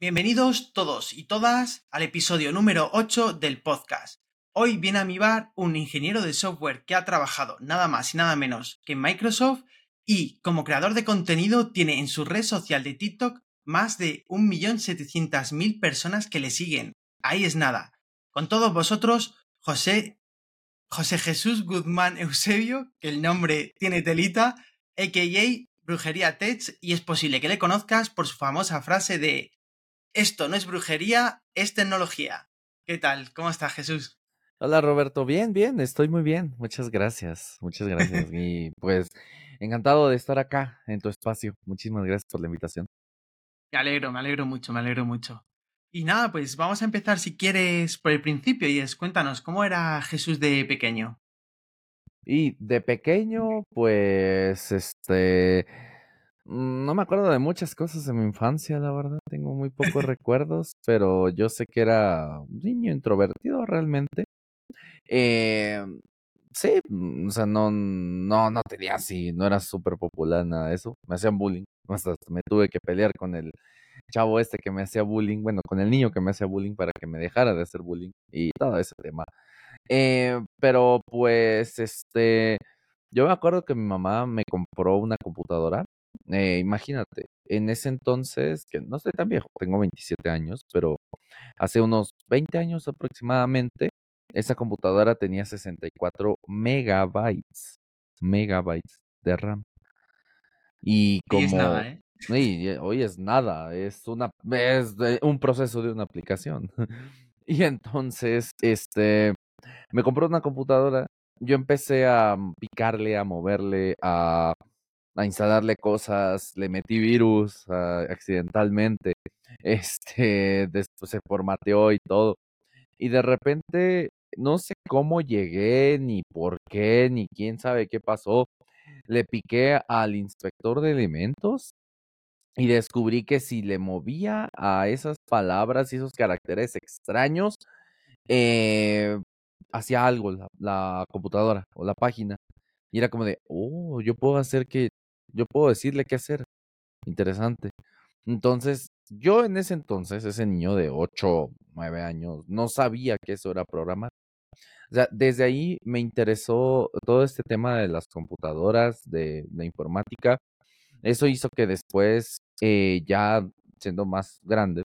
Bienvenidos todos y todas al episodio número 8 del podcast. Hoy viene a mi bar un ingeniero de software que ha trabajado nada más y nada menos que en Microsoft y como creador de contenido tiene en su red social de TikTok más de 1.700.000 personas que le siguen. Ahí es nada. Con todos vosotros, José, José Jesús Guzmán Eusebio, que el nombre tiene telita, a.k.a. Brujería Tech, y es posible que le conozcas por su famosa frase de esto no es brujería, es tecnología. ¿Qué tal? ¿Cómo estás, Jesús? Hola, Roberto. Bien, bien, estoy muy bien. Muchas gracias. Muchas gracias. y pues encantado de estar acá en tu espacio. Muchísimas gracias por la invitación. Me alegro, me alegro mucho, me alegro mucho. Y nada, pues vamos a empezar si quieres por el principio y es cuéntanos, ¿cómo era Jesús de pequeño? Y de pequeño, pues, este, no me acuerdo de muchas cosas en mi infancia, la verdad. Tengo muy pocos recuerdos, pero yo sé que era un niño introvertido realmente. Eh, sí, mm, o sea, no, no, no tenía así, no era súper popular nada de eso. Me hacían bullying. Hasta me tuve que pelear con el chavo este que me hacía bullying, bueno, con el niño que me hacía bullying para que me dejara de hacer bullying y todo ese tema. Eh, pero pues, este, yo me acuerdo que mi mamá me compró una computadora eh, imagínate, en ese entonces, que no estoy tan viejo, tengo 27 años, pero hace unos 20 años aproximadamente, esa computadora tenía 64 megabytes, megabytes de RAM. Y como... es nada, ¿eh? hoy es nada, es una es un proceso de una aplicación. y entonces, este, me compró una computadora, yo empecé a picarle, a moverle, a a instalarle cosas, le metí virus ah, accidentalmente, este, después se formateó y todo. Y de repente, no sé cómo llegué, ni por qué, ni quién sabe qué pasó. Le piqué al inspector de elementos y descubrí que si le movía a esas palabras y esos caracteres extraños, eh, hacía algo la, la, computadora o la página. Y era como de, oh, yo puedo hacer que yo puedo decirle qué hacer. Interesante. Entonces, yo en ese entonces, ese niño de 8, 9 años, no sabía que eso era programar. O sea, desde ahí me interesó todo este tema de las computadoras, de la informática. Eso hizo que después, eh, ya siendo más grande,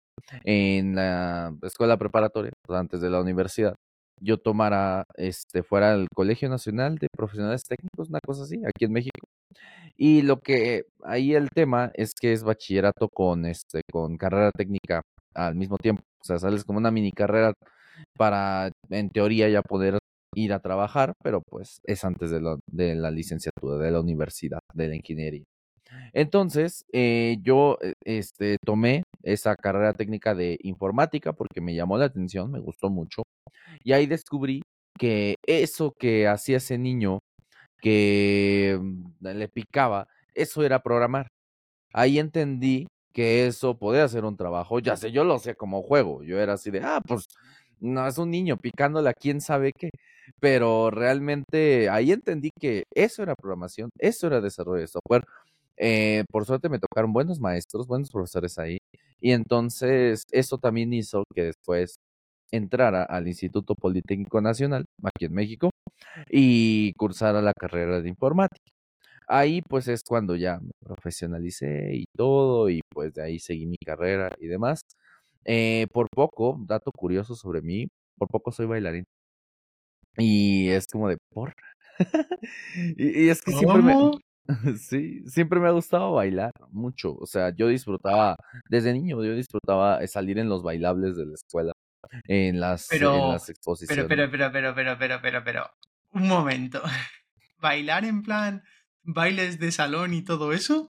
en la escuela preparatoria, antes de la universidad, yo tomara, este, fuera el Colegio Nacional de Profesionales Técnicos, una cosa así, aquí en México. Y lo que ahí el tema es que es bachillerato con este con carrera técnica al mismo tiempo. O sea, sales como una mini carrera para en teoría ya poder ir a trabajar, pero pues es antes de, de la licenciatura, de la universidad, de la ingeniería. Entonces, eh, yo eh, este, tomé esa carrera técnica de informática porque me llamó la atención, me gustó mucho. Y ahí descubrí que eso que hacía ese niño que mm, le picaba, eso era programar. Ahí entendí que eso podía ser un trabajo, ya sé, yo lo sé como juego, yo era así de, ah, pues no es un niño picándole a quién sabe qué, pero realmente ahí entendí que eso era programación, eso era desarrollo de software. Eh, por suerte me tocaron buenos maestros, buenos profesores ahí, y entonces eso también hizo que después entrara al Instituto Politécnico Nacional, aquí en México, y cursara la carrera de informática. Ahí pues es cuando ya me profesionalicé y todo, y pues de ahí seguí mi carrera y demás. Eh, por poco, dato curioso sobre mí, por poco soy bailarín. Y es como de por. y, es que siempre me. Sí, siempre me ha gustado bailar mucho. O sea, yo disfrutaba, desde niño, yo disfrutaba salir en los bailables de la escuela en las, en las exposiciones. Pero, pero, pero, pero, pero, pero, pero, un momento. ¿Bailar en plan bailes de salón y todo eso?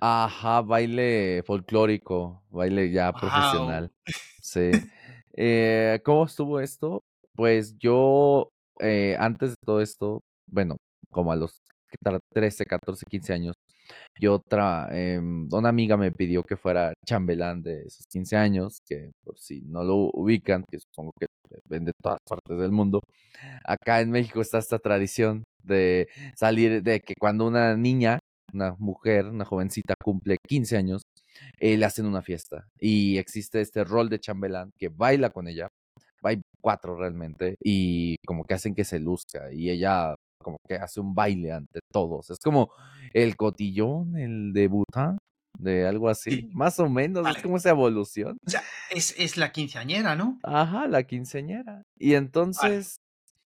Ajá, baile folclórico, baile ya profesional. Sí. Eh, ¿Cómo estuvo esto? Pues yo, eh, antes de todo esto, bueno, como a los 13, 14, 15 años, y otra, em, una amiga me pidió que fuera chambelán de esos 15 años, que por si no lo ubican, que supongo que ven de todas partes del mundo, acá en México está esta tradición de salir, de que cuando una niña, una mujer, una jovencita cumple 15 años, eh, le hacen una fiesta y existe este rol de chambelán que baila con ella. Hay cuatro realmente y como que hacen que se luzca y ella como que hace un baile ante todos. Es como el cotillón, el de Bután, de algo así, más o menos, es como esa evolución. O sea, es, es, la quinceañera, ¿no? Ajá, la quinceañera. Y entonces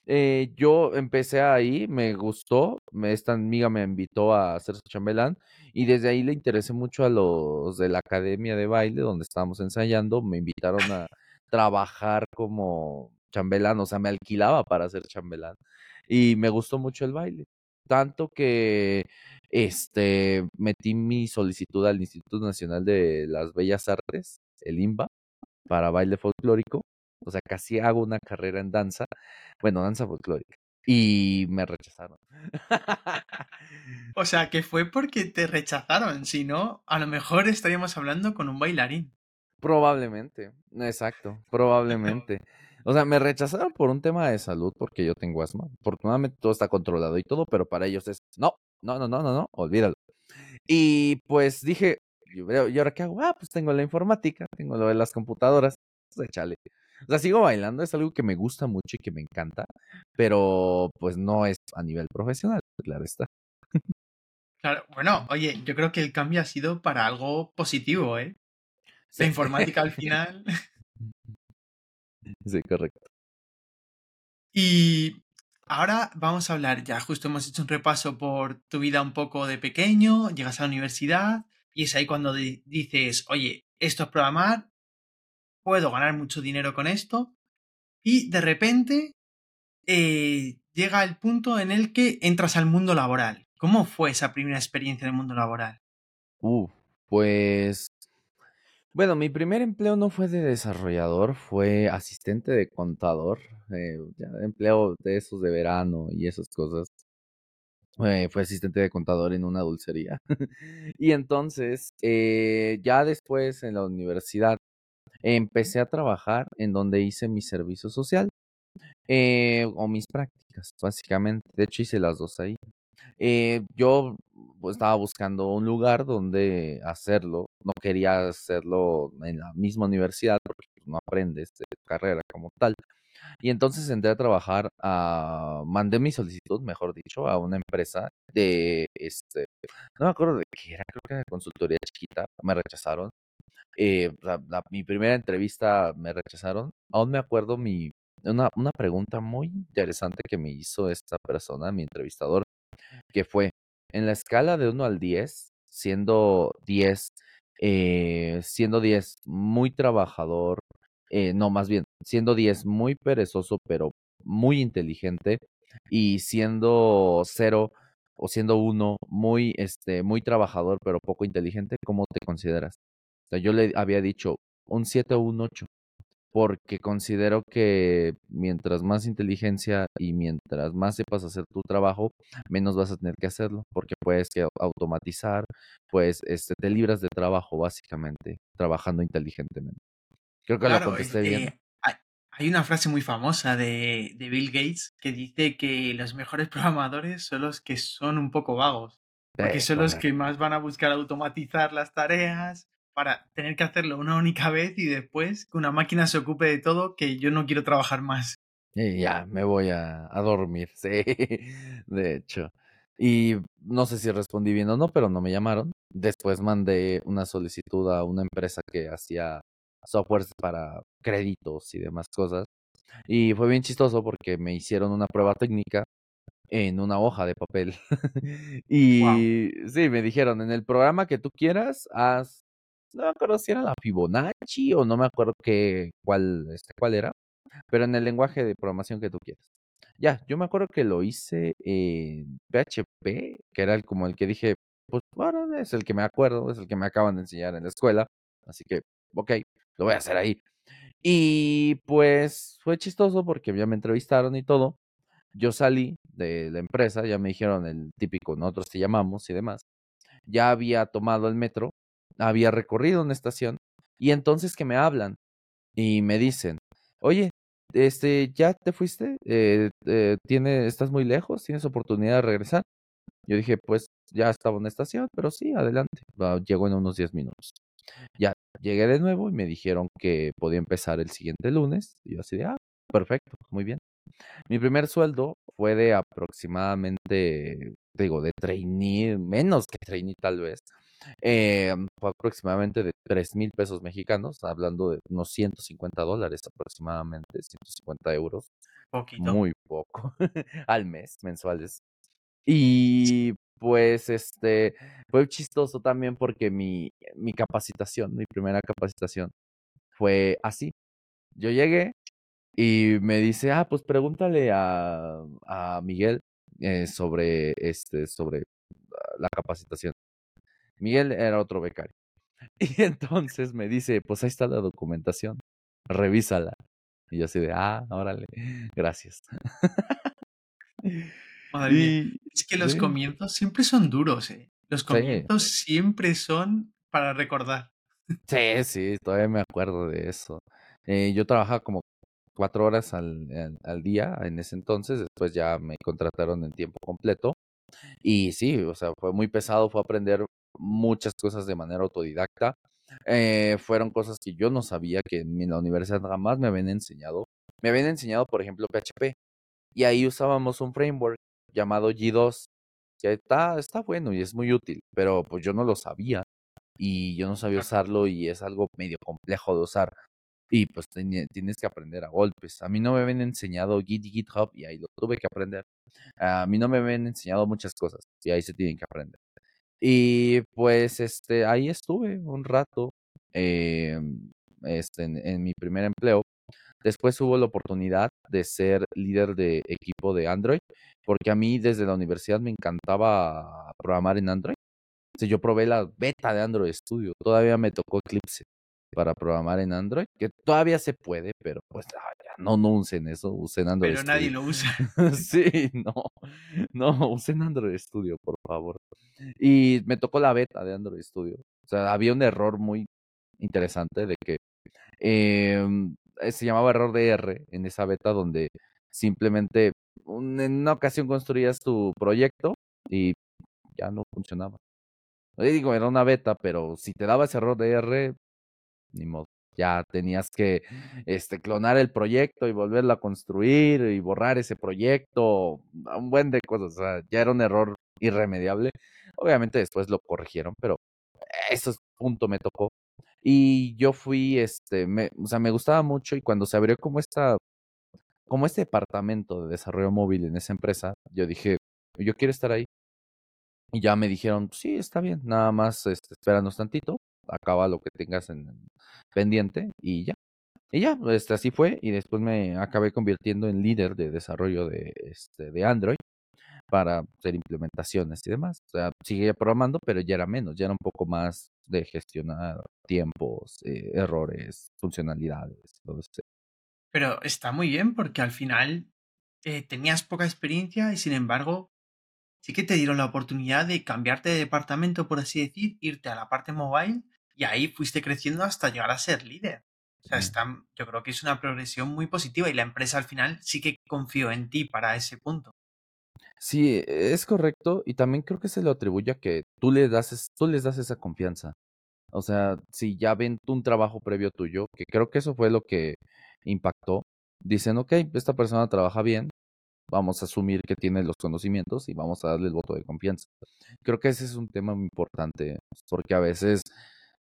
eh, yo empecé ahí, me gustó, me, esta amiga me invitó a hacer su chambelán y desde ahí le interesé mucho a los de la academia de baile donde estábamos ensayando, me invitaron a trabajar como chambelán, o sea, me alquilaba para hacer chambelán y me gustó mucho el baile, tanto que este metí mi solicitud al Instituto Nacional de las Bellas Artes, el IMBA, para baile folclórico o sea, casi hago una carrera en danza, bueno, danza folclórica, y me rechazaron. o sea, que fue porque te rechazaron, si no, a lo mejor estaríamos hablando con un bailarín. Probablemente, exacto, probablemente. O sea, me rechazaron por un tema de salud porque yo tengo asma. Afortunadamente todo está controlado y todo, pero para ellos es no, no, no, no, no, no, olvídalo. Y pues dije, ¿y ahora qué hago? Ah, pues tengo la informática, tengo lo de las computadoras, pues échale. O sea, sigo bailando, es algo que me gusta mucho y que me encanta, pero pues no es a nivel profesional, claro está. Claro, bueno, oye, yo creo que el cambio ha sido para algo positivo, ¿eh? La informática al final. Sí, correcto. Y ahora vamos a hablar, ya justo hemos hecho un repaso por tu vida un poco de pequeño, llegas a la universidad y es ahí cuando dices, oye, esto es programar, puedo ganar mucho dinero con esto. Y de repente eh, llega el punto en el que entras al mundo laboral. ¿Cómo fue esa primera experiencia en el mundo laboral? Uh, pues... Bueno, mi primer empleo no fue de desarrollador, fue asistente de contador, eh, empleo de esos de verano y esas cosas. Eh, fue asistente de contador en una dulcería. y entonces, ya después en la universidad, empecé a trabajar en donde hice mi servicio social eh, o mis prácticas, básicamente. De hecho, hice las dos ahí. Eh, yo estaba buscando un lugar donde hacerlo. No quería hacerlo en la misma universidad porque pues, no aprendes de carrera como tal. Y entonces entré a trabajar, a, mandé mi solicitud, mejor dicho, a una empresa de, este, no me acuerdo de qué era, creo que era consultoría chiquita, me rechazaron. Eh, mi primera entrevista me rechazaron. Aún me acuerdo mi, una, una pregunta muy interesante que me hizo esta persona, mi entrevistador, que fue, en la escala de 1 al 10, siendo 10, eh, siendo 10 muy trabajador, eh, no, más bien, siendo 10 muy perezoso, pero muy inteligente, y siendo 0 o siendo 1 muy, este, muy trabajador, pero poco inteligente, ¿cómo te consideras? yo le había dicho un 7 o un 8, porque considero que mientras más inteligencia y mientras más sepas hacer tu trabajo, menos vas a tener que hacerlo, porque puedes que automatizar, pues este, te libras de trabajo básicamente, trabajando inteligentemente. Creo que lo contesté bien. Hay una frase muy famosa de, de Bill Gates que dice que los mejores programadores son los que son un poco vagos. Porque son los que más van a buscar automatizar las tareas, para tener que hacerlo una única vez y después que una máquina se ocupe de todo, que yo no quiero trabajar más. Y ya, me voy a, dormir, sí, de hecho. Y no sé si respondí bien o no, pero no me llamaron. Después mandé una solicitud a una empresa que hacía software para créditos y demás cosas. Y fue bien chistoso porque me hicieron una prueba técnica en una hoja de papel. y sí, me dijeron, en el programa que tú quieras, haz no me acuerdo si era la Fibonacci o no me acuerdo qué, cuál, este, cuál era, pero en el lenguaje de programación que tú quieras. Ya, yo me acuerdo que lo hice en PHP, que era el, como el que dije, pues bueno, es el que me acuerdo, es el que me acaban de enseñar en la escuela, así que, ok, lo voy a hacer ahí. Y pues fue chistoso porque ya me entrevistaron y todo. Yo salí de la empresa, ya me dijeron el típico, nosotros te llamamos y demás. Ya había tomado el metro había recorrido una estación y entonces que me hablan y me dicen, oye, este, ¿ya te fuiste? Eh, eh, ¿tiene, ¿Estás muy lejos? ¿Tienes oportunidad de regresar? Yo dije, pues ya estaba en la estación, pero sí, adelante. Llego en unos 10 minutos. Ya llegué de nuevo y me dijeron que podía empezar el siguiente lunes. Y yo así de, ah, perfecto, muy bien. Mi primer sueldo fue de aproximadamente, digo, de trainee, menos que trainee tal vez. Eh, fue aproximadamente de 3 mil pesos mexicanos, hablando de unos 150 dólares aproximadamente, 150 euros. Poquito. Muy poco al mes, mensuales. Y pues este fue chistoso también porque mi, mi capacitación, mi primera capacitación fue así. Yo llegué y me dice, ah, pues pregúntale a, a Miguel eh, sobre este, sobre la capacitación. Miguel era otro becario. Y entonces me dice, pues ahí está la documentación, revísala. Y yo así de, ah, órale, gracias. es que los comienzos siempre son duros, ¿eh? Los comienzos siempre son para recordar. Sí, sí, todavía me acuerdo de eso. Eh, yo trabajaba como cuatro horas al, al, día en ese entonces, después ya me contrataron en tiempo completo. Y sí, o sea, fue muy pesado, fue aprender muchas cosas de manera autodidacta. Eh, fueron cosas que yo no sabía que en la universidad jamás me habían enseñado. Me habían enseñado, por ejemplo, PHP. Y ahí usábamos un framework llamado G2, que está, está bueno y es muy útil, pero pues yo no lo sabía. Y yo no sabía usarlo y es algo medio complejo de usar. Y pues tienes que aprender a golpes. A mí no me habían enseñado Git y GitHub y ahí lo tuve que aprender. A mí no me habían enseñado muchas cosas y ahí se tienen que aprender. Y pues este, ahí estuve un rato em, este, en, mi primer empleo. Después hubo la oportunidad de ser líder de equipo de Android, porque a mí desde la universidad me encantaba programar en Android. yo probé la beta de Android Studio, todavía me tocó Eclipse para programar en Android, que todavía se puede, pero pues no, no usen eso, usen Android Pero nadie lo usa. sí, no, no, usen Android Studio, por favor. Y me tocó la beta de Android Studio. O sea, había un error muy interesante de que em, eh, se llamaba error de R en esa beta donde simplemente en una ocasión construías tu proyecto y ya no funcionaba. digo, era una beta, pero si te daba ese error de R, ni modo. Ya tenías que este, clonar el proyecto y volverlo a construir y borrar ese proyecto, un buen de cosas. O sea, ya era un error irremediable. Obviamente después lo corrigieron, pero ese punto me tocó. Y yo fui, este, me, o sea, me gustaba mucho y cuando se abrió como esta, como este departamento de desarrollo móvil en esa empresa, yo dije, yo quiero estar ahí. Y ya me dijeron, sí, está bien, nada más este, espéranos tantito, acaba lo que tengas en, pendiente y ya. Y ya, este, así fue y después me acabé convirtiendo en líder de desarrollo de, este, de Android para hacer implementaciones y demás. O sea, seguía programando, pero ya era menos, ya era un poco más de gestionar tiempos, eh, errores, funcionalidades, todo eso. Pero está muy bien porque al final eh, tenías poca experiencia y sin embargo sí que te dieron la oportunidad de cambiarte de departamento, por así decir, irte a la parte mobile y ahí fuiste creciendo hasta llegar a ser líder. O sea, está, yo creo que es una progresión muy positiva y la empresa al final sí que confió en ti para ese punto. Sí, es correcto y también creo que se lo atribuye a que tú le das, tú les das esa confianza. O sea, si ya ven un trabajo previo tuyo, que creo que eso fue lo que impactó, dicen, ok, esta persona trabaja bien, vamos a asumir que tiene los conocimientos y vamos a darle el voto de confianza. Creo que ese es un tema muy importante, porque a veces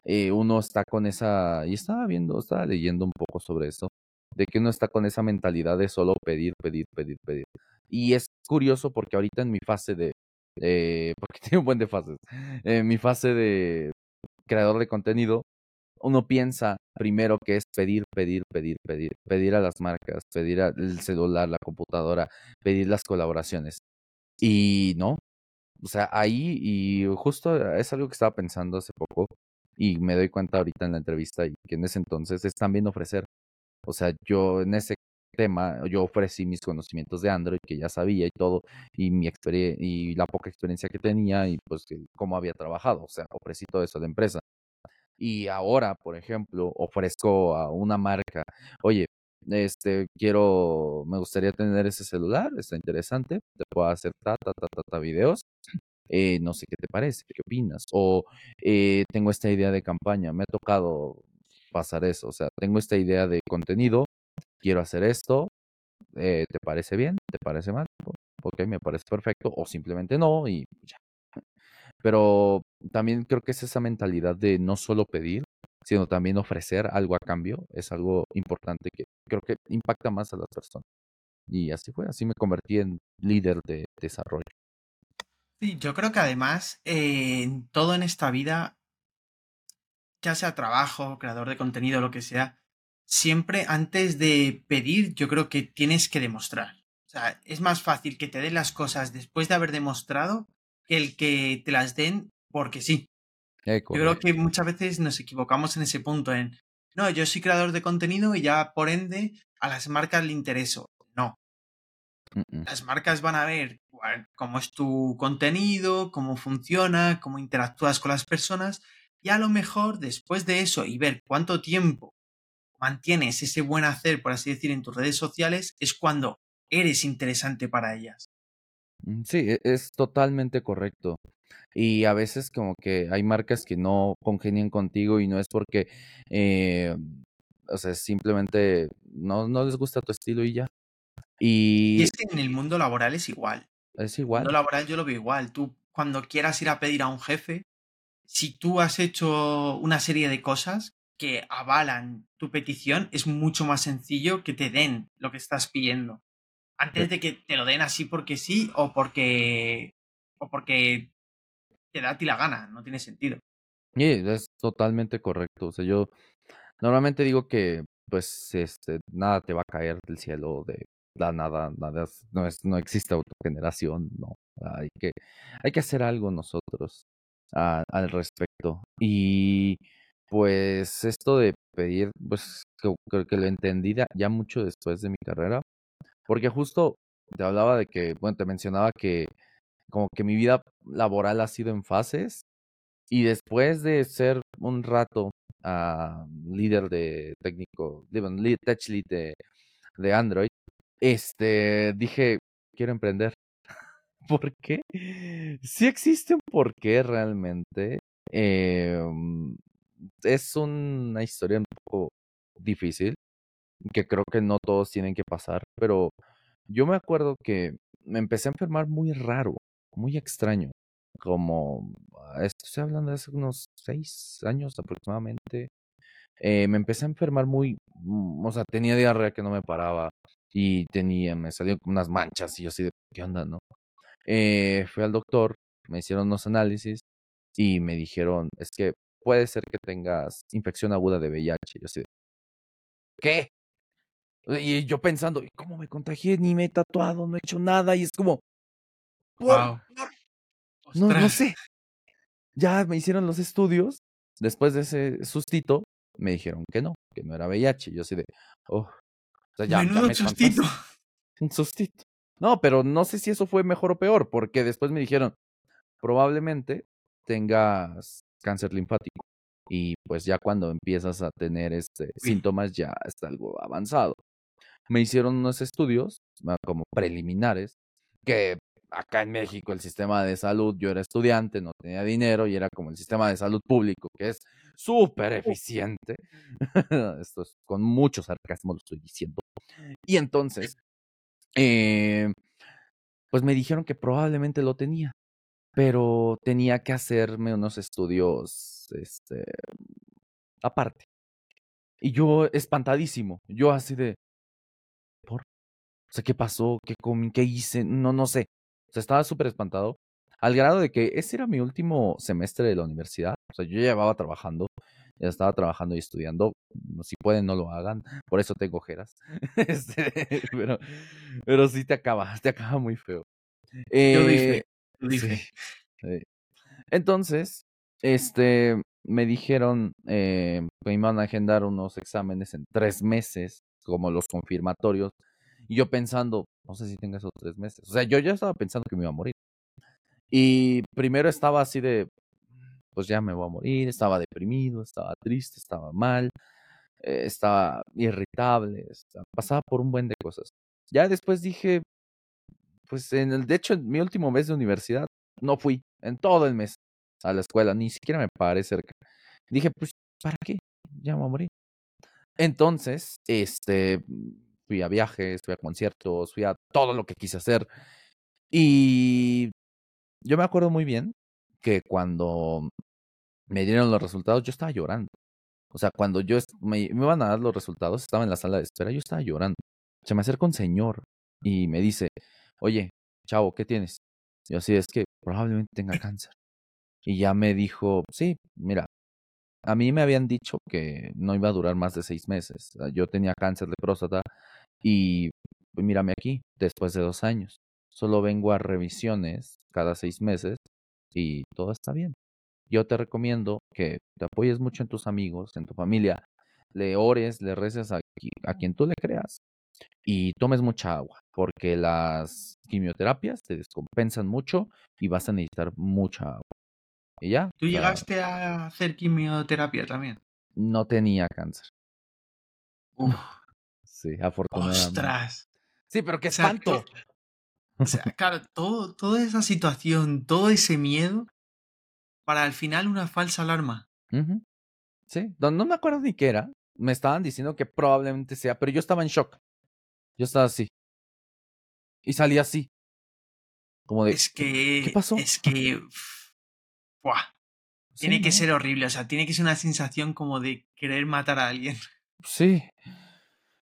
eh, uno está con esa, y estaba viendo, estaba leyendo un poco sobre eso, de que uno está con esa mentalidad de solo pedir, pedir, pedir, pedir. Y es curioso porque ahorita en mi fase de, eh, porque tiene un buen de fases, en mi fase de creador de contenido, uno piensa primero que es pedir, pedir, pedir, pedir, pedir a las marcas, pedir al celular, la computadora, pedir las colaboraciones. Y no, o sea, ahí, y justo es algo que estaba pensando hace poco, y me doy cuenta ahorita en la entrevista que en ese entonces es también ofrecer. O sea, yo en ese tema, yo ofrecí mis conocimientos de Android que ya sabía y todo, y mi y la poca experiencia que tenía y pues cómo había trabajado, o sea, ofrecí todo eso a la empresa. Y ahora, por ejemplo, ofrezco a una marca, oye, este, quiero, me gustaría tener ese celular, está interesante, te puedo hacer ta, ta, ta, ta, ta videos, eh, no sé qué te parece, qué opinas, o eh, tengo esta idea de campaña, me ha tocado pasar eso, o sea, tengo esta idea de contenido, quiero hacer esto, eh, ¿te parece bien? ¿Te parece mal? Ok, me parece perfecto, o simplemente no, y ya. Pero también creo que es esa mentalidad de no solo pedir, sino también ofrecer algo a cambio, es algo importante que creo que impacta más a las personas. Y así fue, así me convertí en líder de desarrollo. Sí, yo creo que además eh, en todo en esta vida, ya sea trabajo, creador de contenido, lo que sea, siempre antes de pedir, yo creo que tienes que demostrar. O sea, es más fácil que te den las cosas después de haber demostrado que el que te las den porque sí. Eh, Yo creo que muchas veces nos equivocamos en ese punto, en, no, yo soy creador de contenido y ya por ende a las marcas le intereso. No, Mm, mm. las marcas van a ver cómo es tu contenido, cómo funciona, cómo interactúas con las personas y a lo mejor después de eso y ver cuánto tiempo mantienes ese buen hacer, por así decir, en tus redes sociales, es cuando eres interesante para ellas. Mm, Sí, e- es totalmente correcto. Y a veces como que hay marcas que no congenian contigo y no es porque, eh, o sea, simplemente no, no les gusta tu estilo y ya. Y Y es que en el mundo laboral es igual. Es igual. laboral yo lo veo igual. Tú, cuando quieras ir a pedir a un jefe, si tú has hecho una serie de cosas que avalan tu petición, es mucho más sencillo que te den lo que estás pidiendo. Antes de que te lo den así porque sí o porque. o porque te da a ti la gana. No tiene sentido. Y es totalmente correcto. O sea, yo normalmente digo que, pues, este, nada te va a caer del cielo de la nada, nada, no es, no existe autogeneración, no. Hay que, hay que hacer algo nosotros al respecto. Y pues esto de pedir, pues creo, que lo entendí da- ya mucho después de mi carrera, porque justo te hablaba de que, bueno, te mencionaba que como que mi vida laboral ha sido en fases y después de ser un rato ah, líder de técnico, tech lead de Android, este, dije, quiero emprender. ¿Por qué? Sí existe un porqué realmente. em, es una historia un poco difícil, que creo que no todos tienen que pasar, pero yo me acuerdo que me empecé a enfermar muy raro, muy extraño, como, ah, estoy hablando de hace unos seis años aproximadamente. eh, me empecé a enfermar muy, mm, o sea, tenía diarrea que no me paraba y tenía, me salieron como unas manchas y yo así de, ¿qué onda, no? Eh, fui al doctor, me hicieron unos análisis y me dijeron, es que puede ser que tengas infección aguda de VIH. Yo así de, ¿qué? Y yo pensando, "¿Y ¿cómo me contagié? Ni me he tatuado, no he hecho nada. Y es como, Wow. no, no sé. Ya me hicieron los estudios. Después de ese sustito, me dijeron que no, que no era VIH. Yo así de, oh, o sea, ya, ya Menudo me contagié. Un sustito. No, pero no sé si eso fue mejor o peor, porque después me dijeron, probablemente tengas cáncer linfático. Y pues ya cuando empiezas a tener este síntomas ya está algo avanzado. Me hicieron unos estudios ah, como preliminares, que acá en México el sistema de salud, yo era estudiante, no tenía dinero y era como el sistema de salud público, que es súper eficiente. Esto es con mucho sarcasmo lo estoy diciendo. Y entonces, eh, pues me dijeron que probablemente lo tenía, pero tenía que hacerme unos estudios, este, aparte. Y yo espantadísimo, yo así de, ¿por? O sea, ¿qué pasó? ¿Qué comí? ¿Qué hice? No, no sé. O sea, estaba súper espantado, al grado de que ese era mi último semestre de la universidad. O sea, yo ya llevaba trabajando, ya estaba trabajando y estudiando. Si pueden, no lo hagan. Por eso tengo ojeras. Este, pero, pero sí te acaba, te acaba muy feo. Yo. Eh, yo sí, fe. sí. Entonces, este, me dijeron eh, que me iban a agendar unos exámenes en tres meses, como los confirmatorios. Y yo pensando, no sé si tenga esos tres meses. O sea, yo ya estaba pensando que me iba a morir. Y primero estaba así de, pues ya me voy a morir, estaba deprimido, estaba triste, estaba mal, eh, estaba irritable, estaba- pasaba por un buen de cosas. Ya después dije, pues en el, de hecho, en mi último mes de universidad, no fui en todo el mes a la escuela, ni siquiera me paré cerca. Dije, pues, ¿para qué? Ya me voy a morir. Entonces, este, fui a viajes, fui a conciertos, fui a todo lo que quise hacer. Y yo me acuerdo muy bien que cuando me dieron los resultados, yo estaba llorando. O sea, cuando yo me, iban a dar los resultados, estaba en la sala de espera, yo estaba llorando. Se me acerca un señor y me dice, oye, chavo, ¿qué tienes? Yo así es que probablemente tenga cáncer. Y ya me dijo, sí, mira, a mí me habían dicho que no iba a durar más de seis meses. Yo tenía cáncer de próstata y pues, mírame aquí, después de dos años. Solo vengo a revisiones cada seis meses y todo está bien yo te recomiendo que te apoyes mucho en tus amigos, en tu familia, le ores, le reces a, a quien tú le creas y tomes mucha agua, porque las quimioterapias te descompensan mucho y vas a necesitar mucha agua. Y ya. ¿Tú llegaste a hacer quimioterapia también? No tenía cáncer. Uf. Sí, afortunadamente. ¡Ostras! Sí, pero qué espanto. O sea, claro, todo, toda esa situación, todo ese miedo, para al final una falsa alarma. Sí, no, me acuerdo ni qué era. Me estaban diciendo que probablemente sea, pero yo estaba en shock. Yo estaba así. Y salí así. Como de. Es que. ¿Qué pasó? Es que. Buah. Tiene que ser horrible. O sea, tiene que ser una sensación como de querer matar a alguien. Sí.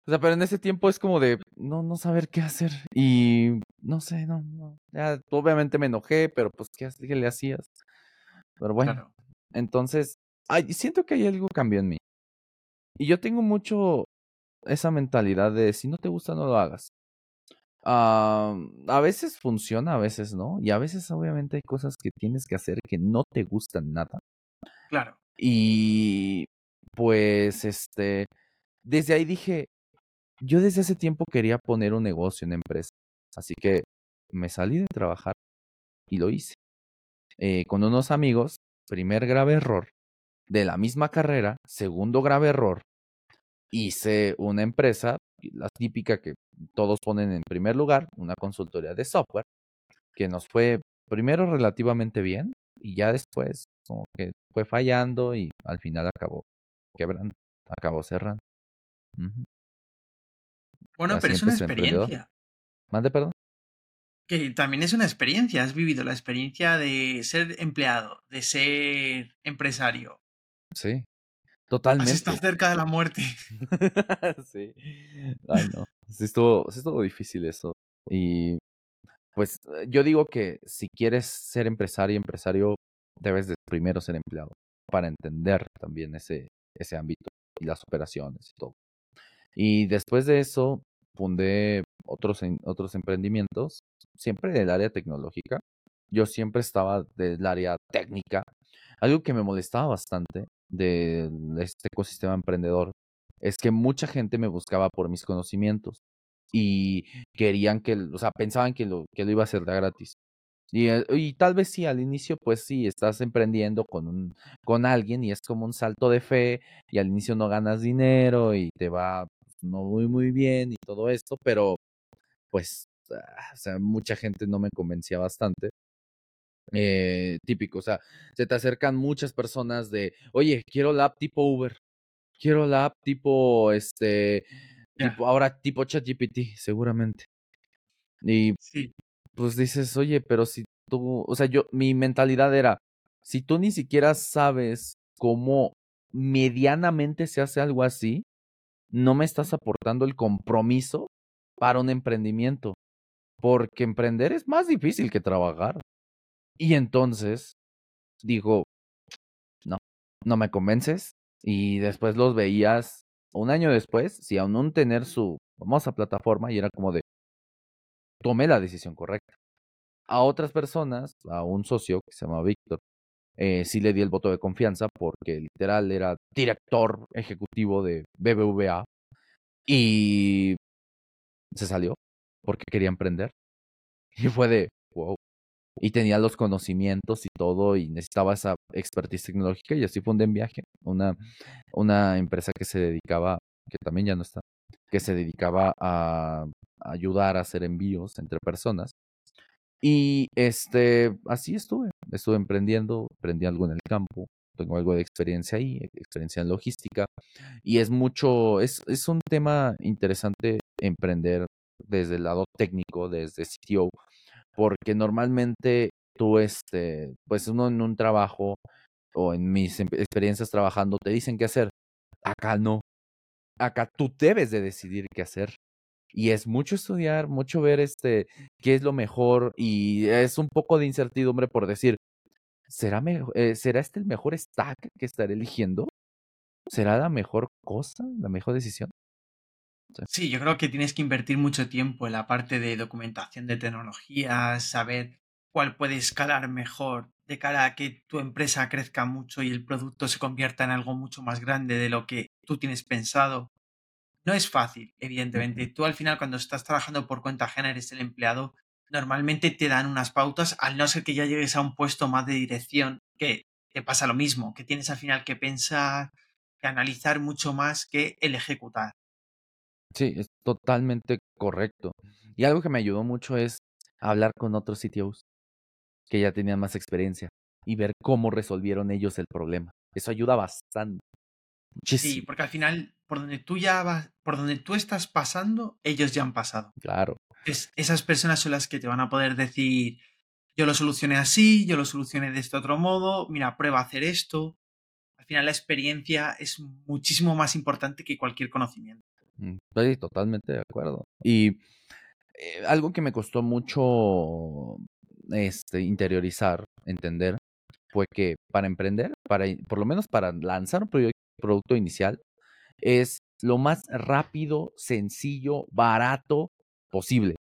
O sea, pero en ese tiempo es como de no, no saber qué hacer. Y no sé, no, no. Ya, obviamente me enojé, pero pues, ¿qué, qué le hacías? Pero bueno, entonces, siento que hay algo cambió en mí. Y yo tengo mucho esa mentalidad de si no te gusta, no lo hagas. a veces funciona, a veces no. Y a veces obviamente hay cosas que tienes que hacer que no te gustan nada. Claro. Y pues este, desde ahí dije, yo desde hace tiempo quería poner un negocio, una empresa. Así que me salí de trabajar y lo hice. Eh, con unos amigos, primer grave error, de la misma carrera, segundo grave error, hice una empresa, la típica que todos ponen en primer lugar, una consultoría de software, que nos fue primero relativamente bien y ya después como que fue fallando y al final acabó quebrando, acabó cerrando. Bueno, pero es una experiencia. Mande, perdón que también es una experiencia, has vivido la experiencia de ser empleado, de ser empresario. Sí, totalmente. Has estado cerca de la muerte. sí. Ay, no. Sí estuvo, sí estuvo difícil eso. Y pues yo digo que si quieres ser empresario, empresario, debes de primero ser empleado para entender también ese, ese ámbito y las operaciones y todo. Y después de eso, fundé otros, otros emprendimientos, siempre del área tecnológica. Yo siempre estaba del área técnica. Algo que me molestaba bastante de este ecosistema emprendedor es que mucha gente me buscaba por mis conocimientos y querían que, o sea, pensaban que lo, que lo iba a hacer gratis. Y, eh, y, tal vez sí, al inicio, pues sí, estás emprendiendo con, un, con alguien y es como un salto de fe y al inicio no ganas dinero y te va no muy, muy bien y todo esto, pero pues, ah, o sea, mucha gente no me convencía bastante. Eh, típico, o sea, se te acercan muchas personas de, oye, quiero la app tipo Uber, quiero la app tipo, este, tipo, ahora tipo ChatGPT, seguramente. Y pues dices, oye, pero si tú, o sea, yo, mi mentalidad era, si tú ni siquiera sabes cómo medianamente se hace algo así, no me estás aportando el compromiso para un emprendimiento, porque emprender es más difícil que trabajar. Y entonces digo, no, no me convences. Y después los veías un año después, si aún no tener su famosa plataforma, y era como de, tomé la decisión correcta. A otras personas, a un socio que se llama Víctor, eh, sí le di el voto de confianza porque literal era director ejecutivo de BBVA y se salió porque quería emprender. Y fue de, wow. Y tenía los conocimientos y todo y necesitaba esa expertise tecnológica y así fundé en viaje, una, una empresa que se dedicaba, que también ya no está, que se dedicaba a ayudar a hacer envíos entre personas. Y este, así estuve, estuve emprendiendo, aprendí algo en el campo, tengo algo de experiencia ahí, experiencia en logística, y es mucho, es, es un tema interesante emprender desde el lado técnico, desde CTO, porque normalmente tú, este, pues uno en un trabajo o en mis em, experiencias trabajando te dicen qué hacer. Acá no. Acá tú debes de decidir qué hacer. Y es mucho estudiar, mucho ver este qué es lo mejor y es un poco de incertidumbre por decir, ¿será, eh, ¿será este el mejor stack que estaré eligiendo? ¿Será la mejor cosa, la mejor decisión? Sí. yo creo que tienes que invertir mucho tiempo en la parte de documentación de tecnologías, saber cuál puede escalar mejor de cara a que tu empresa crezca mucho y el producto se convierta en algo mucho más grande de lo que tú tienes pensado. No es fácil, evidentemente. Tú al final cuando estás trabajando por cuenta ajena eres el empleado, normalmente te dan unas pautas, al no ser que ya llegues a un puesto más de dirección, que te pasa lo mismo, que tienes al final que pensar, que analizar mucho más que el ejecutar. Sí, es totalmente correcto. Y algo que me ayudó mucho es hablar con otros CTOs que ya tenían más experiencia y ver cómo resolvieron ellos el problema. Eso ayuda bastante. Sí, porque al final, por donde tú ya vas, por donde tú estás pasando, ellos ya han pasado. Claro. Es, esas personas son las que te van a poder decir, yo lo solucioné así, yo lo solucioné de este otro modo, mira, prueba a hacer esto. Al final la experiencia es muchísimo más importante que cualquier conocimiento. Mm, estoy totalmente de acuerdo. Y eh, algo que me costó mucho este, interiorizar, entender, fue que para emprender, para, por lo menos para lanzar un producto inicial, es lo más rápido, sencillo, barato posible.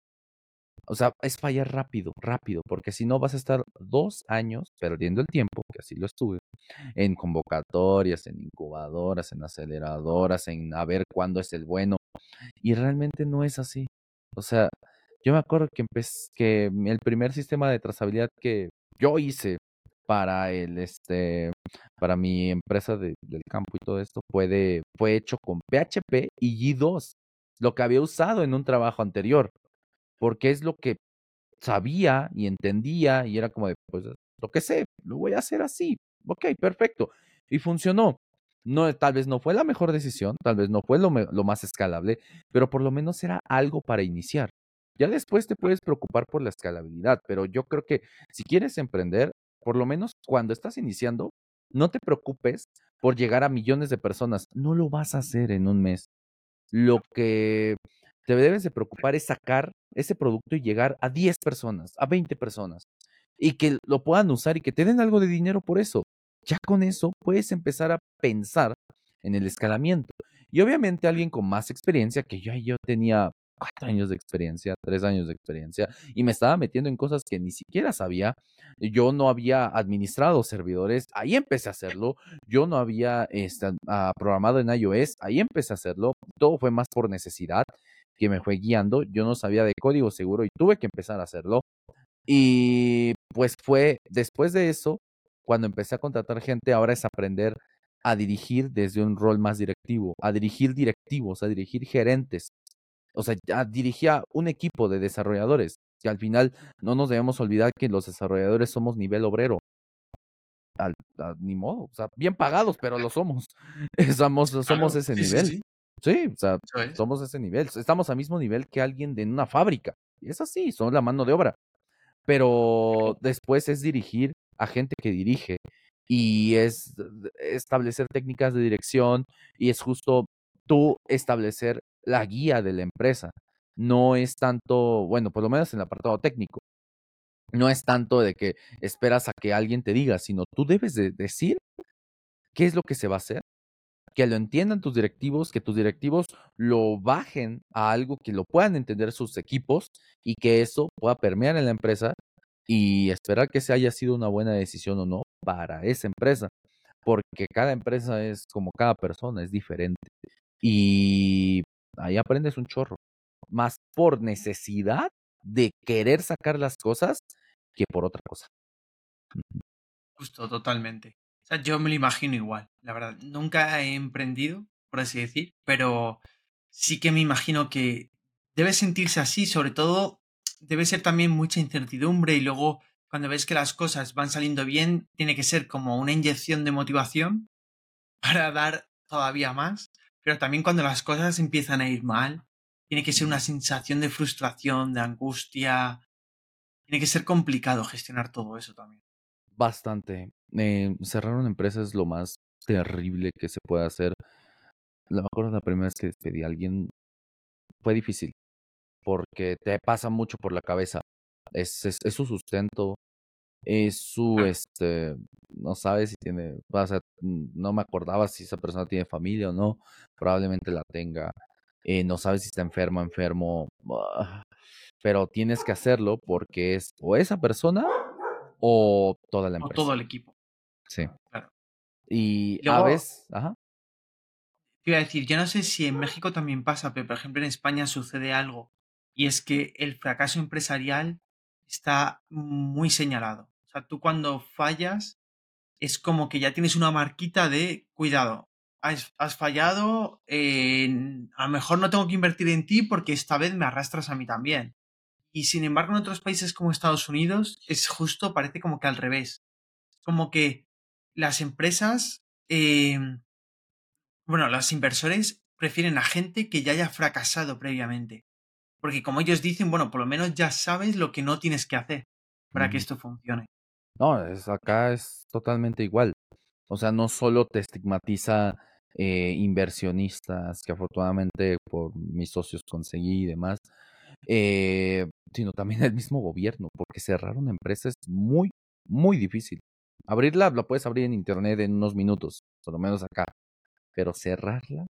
O sea, es fallar rápido, rápido, porque si no vas a estar dos años perdiendo el tiempo, que así lo estuve, en convocatorias, en incubadoras, en aceleradoras, en a ver cuándo es el bueno. Y realmente no es así. O sea, yo me acuerdo que, que el primer sistema de trazabilidad que yo hice para el este para mi empresa del campo y todo esto fue fue hecho con PHP y G2, lo que había usado en un trabajo anterior, porque es lo que sabía y entendía y era como de pues lo que sé, lo voy a hacer así. Ok, perfecto. Y funcionó. No, tal vez no fue la mejor decisión, tal vez no fue lo, lo más escalable, pero por lo menos era algo para iniciar. Ya después te puedes preocupar por la escalabilidad, pero yo creo que si quieres emprender, por lo menos cuando estás iniciando, no te preocupes por llegar a millones de personas. No lo vas a hacer en un mes. Lo que te debes de preocupar es sacar ese producto y llegar a 10 personas, a 20 personas, y que lo puedan usar y que te den algo de dinero por eso. Ya con eso puedes empezar a pensar en el escalamiento. Y obviamente alguien con más experiencia, que yo, yo tenía cuatro años de experiencia, tres años de experiencia, y me estaba metiendo en cosas que ni siquiera sabía. Yo no había administrado servidores, ahí empecé a hacerlo. Yo no había este, ah, programado en iOS, ahí empecé a hacerlo. Todo fue más por necesidad que me fue guiando. Yo no sabía de código seguro y tuve que empezar a hacerlo. Y pues fue después de eso, cuando empecé a contratar gente, ahora es aprender a dirigir desde un rol más directivo, a dirigir directivos, a dirigir gerentes, o sea, ya dirigía un equipo de desarrolladores, que al final no nos debemos olvidar que los desarrolladores somos nivel obrero. Al, ni modo, o sea, bien pagados, pero lo somos. somos somos ese nivel. Sí, o sea, somos ese nivel. Estamos al mismo nivel que alguien de una fábrica. Y es así, son la mano de obra. Pero después es dirigir a gente que dirige y es establecer técnicas de dirección y es justo tú establecer la guía de la empresa. No es tanto, bueno, por lo menos en el apartado técnico, no es tanto de que esperas a que alguien te diga, sino tú debes de decir qué es lo que se va a hacer, que lo entiendan tus directivos, que tus directivos lo bajen a algo que lo puedan entender sus equipos y que eso pueda permear en la empresa y esperar que se haya sido una buena decisión o no para esa empresa, porque cada empresa es como cada persona, es diferente. Y ahí aprendes un chorro. Más por necesidad de querer sacar las cosas que por otra cosa. Justo, totalmente. O sea, yo me lo imagino igual, la verdad. Nunca he emprendido, por así decir, pero sí que me imagino que debe sentirse así, sobre todo debe ser también mucha incertidumbre y luego cuando ves que las cosas van saliendo bien, tiene que ser como una inyección de motivación para dar todavía más, pero también cuando las cosas empiezan a ir mal, tiene que ser una sensación de frustración, de angustia, tiene que ser complicado gestionar todo eso también. Bastante. Eh, cerrar una empresa es lo más terrible que se puede hacer. Me acuerdo la primera vez que despedí a alguien, fue difícil, porque te pasa mucho por la cabeza. Es, es, su sustento, es su, este, no sabes si tiene, o sea, no me acordaba si esa persona tiene familia o no, probablemente la tenga, eh, no sabes si está enfermo, enfermo, ah, pero tienes que hacerlo porque es o esa persona o toda la empresa. O todo el equipo. Sí. Claro. Y a veces, ajá. Te iba a decir, yo no sé si en México también pasa, pero por ejemplo en España sucede algo y es que el fracaso empresarial está muy señalado. O sea, tú cuando fallas es como que ya tienes una marquita de cuidado, has, fallado, a lo mejor no tengo que invertir en ti porque esta vez me arrastras a mí también. Y sin embargo en otros países como Estados Unidos es justo, parece como que al revés. Como que las empresas, em, bueno, los inversores prefieren a gente que ya haya fracasado previamente. Porque como ellos dicen, bueno, por lo menos ya sabes lo que no tienes que hacer para que esto funcione. No, es, acá es totalmente igual. O sea, no solo te estigmatiza eh, inversionistas, que afortunadamente por mis socios conseguí y demás, eh, sino también el mismo gobierno, porque cerrar una empresa es muy, muy difícil. Abrirla la puedes abrir en internet en unos minutos, por lo menos acá, pero cerrarla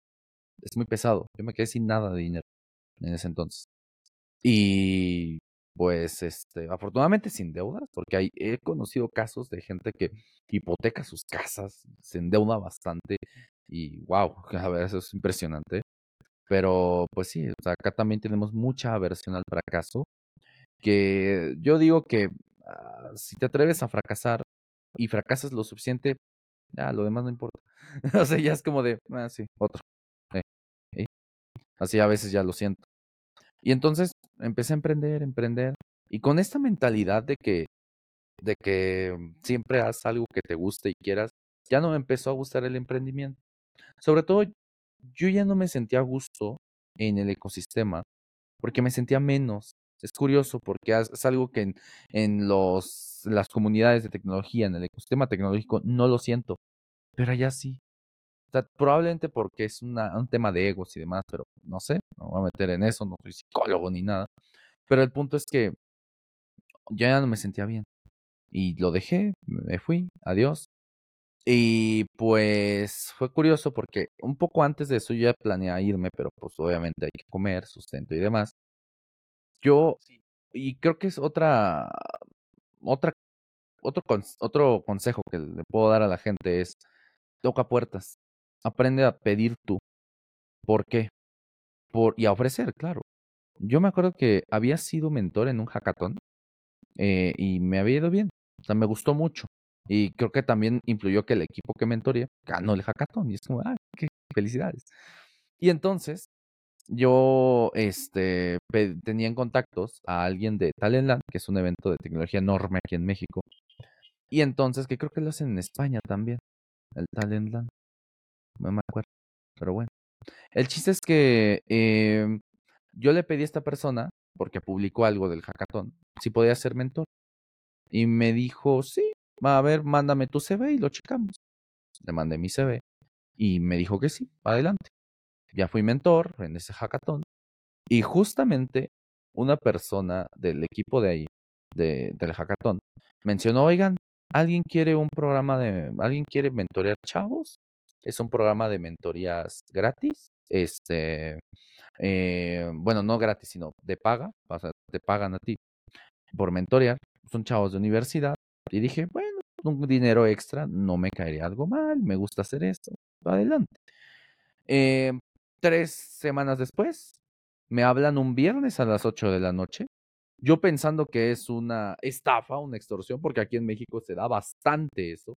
es muy pesado. Yo me quedé sin nada de dinero en ese entonces. Y pues, este, afortunadamente sin deudas, porque hay, he conocido casos de gente que hipoteca sus casas, se endeuda bastante y wow, a ver, eso es impresionante. Pero pues sí, acá también tenemos mucha aversión al fracaso, que yo digo que ah, si te atreves a fracasar y fracasas lo suficiente, ya lo demás no importa. o sea, ya es como de, ah, sí, otro. Eh, Así a veces ya lo siento. Y entonces empecé a emprender, emprender, y con esta mentalidad de que, de que siempre haz algo que te guste y quieras, ya no me empezó a gustar el emprendimiento. Sobre todo, yo ya no me sentía a gusto en el ecosistema, porque me sentía menos. Es curioso porque es algo que en, en los, las comunidades de tecnología, en el ecosistema tecnológico, no lo siento, pero allá sí. Probablemente porque es una, un tema de egos y demás, pero no sé, no voy a meter en eso, no soy psicólogo ni nada. Pero el punto es que ya no me sentía bien. Y lo dejé, me fui, adiós. Y pues fue curioso porque un poco antes de eso yo ya planeaba irme, pero pues obviamente hay que comer, sustento y demás. Yo, y creo que es otra, otra, otro, otro consejo que le puedo dar a la gente es, toca puertas, aprende a pedir tú. ¿Por qué? Por, y a ofrecer, claro. Yo me acuerdo que había sido mentor en un hackathon eh, y me había ido bien. O sea, me gustó mucho. Y creo que también influyó que el equipo que mentoreé ganó el hackathon. Y es como, ah, qué felicidades. Y entonces, yo este, tenía en contactos a alguien de Talentland, que es un evento de tecnología enorme aquí en México. Y entonces, que creo que lo hacen en España también, el Talentland. No me acuerdo, pero bueno. El chiste es que em, yo le pedí a esta persona, porque publicó algo del hackathon, si podía ser mentor. Y me dijo, sí, va a ver, mándame tu CV y lo checamos. Le mandé mi CV y me dijo que sí, adelante. Ya fui mentor en ese hackathon. Y justamente una persona del equipo de ahí, de, del hackathon, mencionó, oigan, ¿alguien quiere un programa de, alguien quiere mentorear chavos? Es un programa de mentorías gratis. Este, eh, bueno, no gratis, sino de paga, o te pagan a ti por mentorear, son chavos de universidad, y dije, bueno, un dinero extra no me caería algo mal, me gusta hacer esto, adelante. Eh, tres semanas después, me hablan un viernes a las 8 de la noche, yo pensando que es una estafa, una extorsión, porque aquí en México se da bastante eso,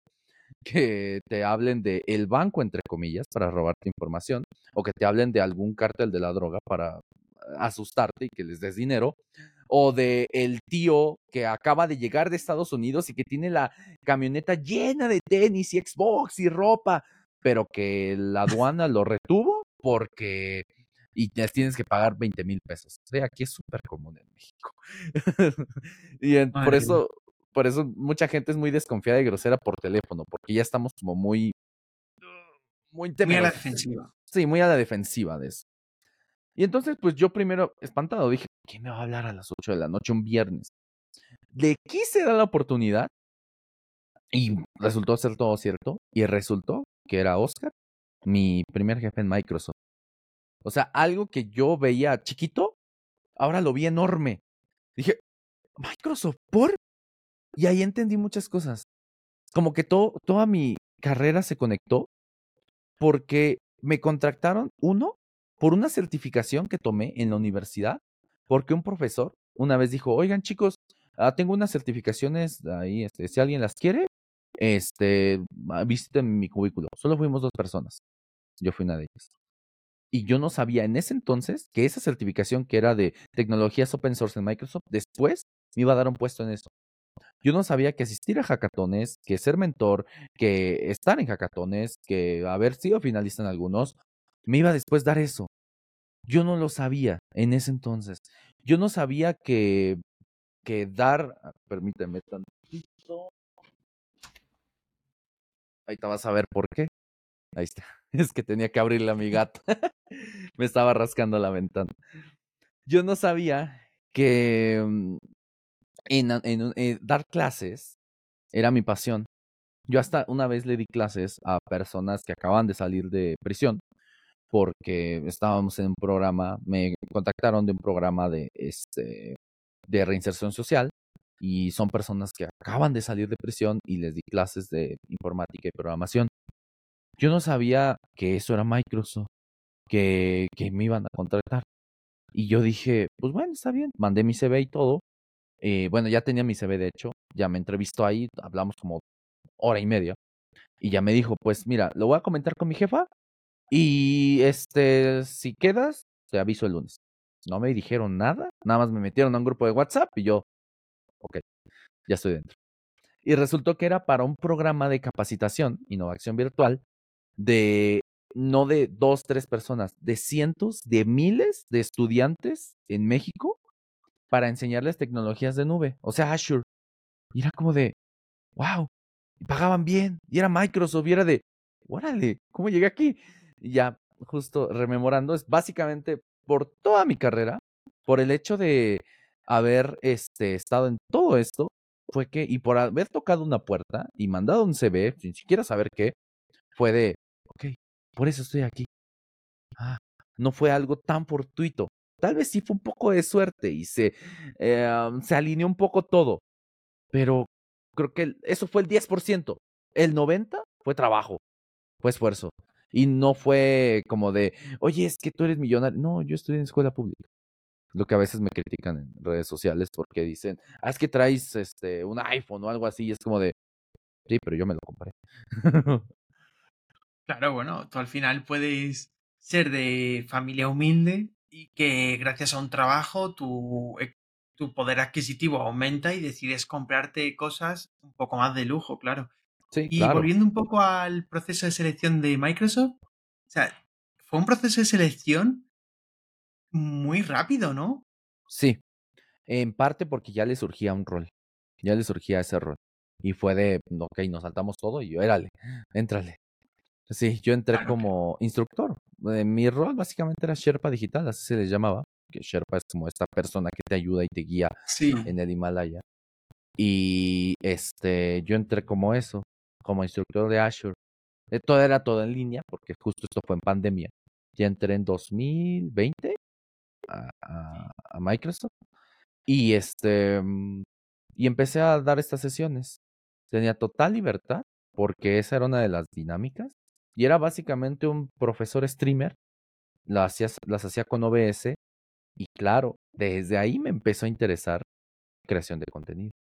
que te hablen de el banco, entre comillas, para robarte información, o que te hablen de algún cártel de la droga para asustarte y que les des dinero, o de el tío que acaba de llegar de Estados Unidos y que tiene la camioneta llena de tenis y Xbox y ropa, pero que la aduana lo retuvo porque y les tienes que pagar 20 mil pesos. O sea, aquí es súper común en México. y por eso, por eso mucha gente es muy desconfiada y grosera por teléfono, porque ya estamos como muy, muy, muy a la defensiva. Sí, muy a la defensiva de eso. Y entonces, pues yo primero, espantado, dije, ¿quién me va a hablar a las 8 de la noche un viernes? Le quise dar la oportunidad y resultó ser todo cierto. Y resultó que era Oscar, mi primer jefe en Microsoft. O sea, algo que yo veía chiquito, ahora lo vi enorme. Dije, Microsoft, ¿por? Y ahí entendí muchas cosas. Como que toda mi carrera se conectó porque me contrataron, uno, por una certificación que tomé en la universidad, porque un profesor una vez dijo, oigan chicos, ah, tengo unas certificaciones ahí, este, si alguien las quiere, este, ah, visiten mi cubículo. Solo fuimos dos personas. Yo fui una de ellas. Y yo no sabía en ese entonces que esa certificación que era de tecnologías open source en Microsoft, después me iba a dar un puesto en eso. Yo no sabía que asistir a hackatones, que ser mentor, que estar en hackatones, que haber sido finalista en algunos, me iba después a dar eso. Yo no lo sabía en ese entonces. Yo no sabía que, que dar, ah, permíteme tantito. Ahí te vas a ver por qué. Ahí está. Es que tenía que abrirle a mi gato. Me estaba rascando la ventana. Yo no sabía que mm, en, en, eh, dar clases era mi pasión. Yo hasta una vez le di clases a personas que acaban de salir de prisión porque estábamos en un programa, me contactaron de un programa de, este, de reinserción social y son personas que acaban de salir de prisión y les di clases de informática y programación. Yo no sabía que eso era Microsoft, que, que me iban a contratar. Y yo dije, pues bueno, está bien, mandé mi CV y todo. Eh, bueno, ya tenía mi CV de hecho, ya me entrevistó ahí, hablamos como hora y media. Y ya me dijo, pues mira, lo voy a comentar con mi jefa y este, si quedas, te aviso el lunes. No me dijeron nada, nada más me metieron a un grupo de WhatsApp y yo, ok, ya estoy dentro. Y resultó que era para un programa de capacitación, innovación virtual, de no de dos, tres personas, de cientos, de miles de estudiantes en México para enseñarles tecnologías de nube, o sea, Azure. Y era como de, wow, y pagaban bien, y era Microsoft, y era de, órale, ¿cómo llegué aquí? Y ya, justo rememorando, es básicamente por toda mi carrera, por el hecho de haber este, estado en todo esto, fue que, y por haber tocado una puerta y mandado un CV, sin siquiera saber qué, fue de, ok, por eso estoy aquí. Ah, no fue algo tan fortuito. Tal vez sí fue un poco de suerte y se, eh, se alineó un poco todo, pero creo que eso fue el 10%. El 90% fue trabajo, fue esfuerzo. Y no fue como de, oye, es que tú eres millonario. No, yo estoy en escuela pública. Lo que a veces me critican en redes sociales porque dicen, ah, es que traes este, un iPhone o algo así. Y es como de, sí, pero yo me lo compré. Claro, bueno, tú al final puedes ser de familia humilde y que gracias a un trabajo tu, e, tu poder adquisitivo aumenta y decides comprarte cosas un poco más de lujo, claro. Sí, y volviendo un poco al proceso de selección de Microsoft, o sea, fue un proceso de selección muy rápido, ¿no? Sí, en parte porque ya le surgía un rol, ya le surgía ese rol. Y fue de, ok, nos saltamos todo y yo, érale, éntrale. Sí, yo entré como instructor. Eh, mi rol básicamente era Sherpa digital, así se les llamaba. Que Sherpa es como esta persona que te ayuda y te guía en el Himalaya. Y este, yo entré como eso, como instructor de Azure. Eh, todo era todo en línea, porque justo esto fue en pandemia. Ya entré en 2020 a, a Microsoft. Y este, mm, y empecé a dar estas sesiones. Tenía total libertad, porque esa era una de las dinámicas y era básicamente un profesor streamer, las hacía, las hacía con OBS y claro, desde ahí me empezó a interesar creación de contenido.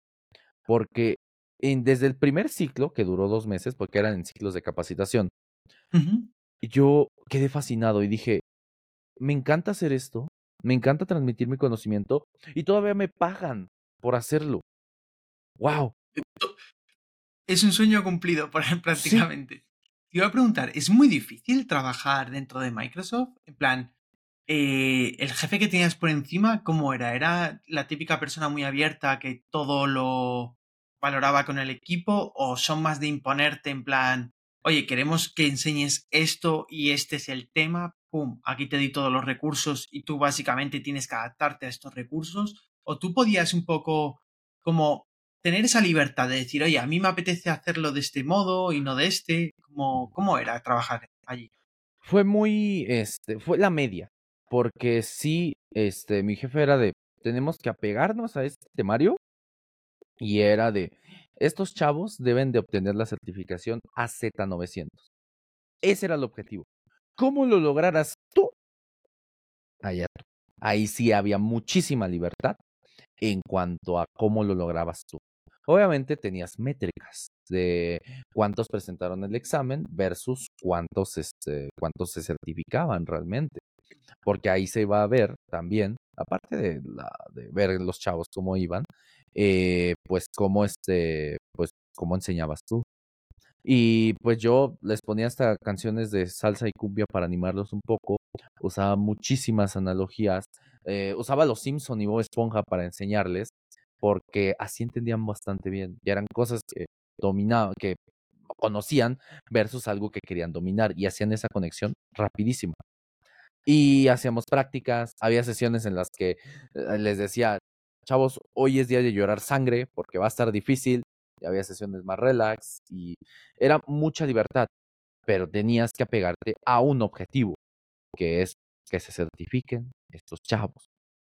Porque en, desde el primer ciclo, que duró dos meses, porque eran en ciclos de capacitación, yo quedé fascinado y dije, me encanta hacer esto, Me encanta transmitir mi conocimiento y todavía me pagan por hacerlo. ¡Wow! Es un sueño cumplido prácticamente. Te iba a preguntar, ¿es muy difícil trabajar dentro de Microsoft? En plan, eh, el jefe que tenías por encima, ¿cómo era? ¿Era la típica persona muy abierta que todo lo valoraba con el equipo? ¿O son más de imponerte en plan, oye, queremos que enseñes esto y este es el tema? ¡Pum! Aquí te di todos los recursos y tú básicamente tienes que adaptarte a estos recursos. ¿O tú podías un poco como tener esa libertad de decir, oye, a mí me apetece hacerlo de este modo y no de este? ¿Cómo, cómo era trabajar allí? Fue muy, este, fue la media porque sí, este, mi jefe era de, tenemos que apegarnos a este temario y era de, estos chavos deben de obtener la certificación AZ900. Ese era el objetivo. ¿Cómo lo lograras tú? Allá Ahí sí había muchísima libertad en cuanto a cómo lo lograbas tú. Obviamente tenías métricas de cuántos presentaron el examen versus cuántos, este, cuántos se certificaban realmente porque ahí se iba a ver también, aparte de, la, de ver los chavos cómo iban, eh, pues cómo este, pues cómo enseñabas tú. Y pues yo les ponía hasta canciones de salsa y cumbia para animarlos un poco. Usaba muchísimas analogías. Eh, usaba los Simpson y Bob Esponja para enseñarles, porque así entendían bastante bien. Y eran cosas que dominaban, que conocían versus algo que querían dominar y hacían esa conexión rapidísima y hacíamos prácticas, había sesiones en las que eh, les decía, chavos, hoy es día de llorar sangre porque va a estar difícil, y había sesiones más relax y era mucha libertad, pero tenías que apegarte a un objetivo, que es que se certifiquen estos chavos,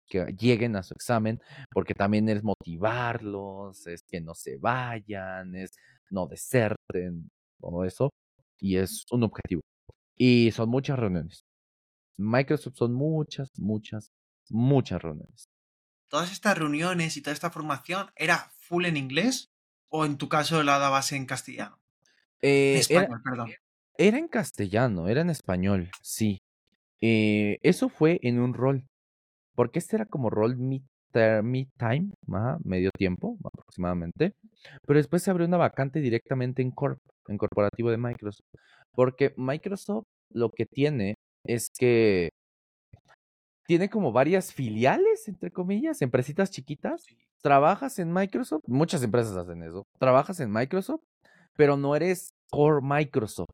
que lleguen a su examen, porque también es motivarlos, es que no se vayan, es no deserten, todo eso, y es un objetivo. Y son muchas reuniones, Microsoft son muchas, muchas, muchas reuniones. ¿Todas estas reuniones y toda esta formación era full en inglés o en tu caso la dabas en castellano? en eh, español, perdón. Era en castellano, era en español, sí. Eh, eso fue en un rol, porque este era como rol mid, time, medio tiempo aproximadamente, pero después se abrió una vacante directamente en Corp, en corporativo de Microsoft, porque Microsoft lo que tiene es que tiene como varias filiales, entre comillas, empresitas chiquitas. Trabajas en Microsoft, muchas empresas hacen eso. Trabajas en Microsoft, pero no eres core Microsoft.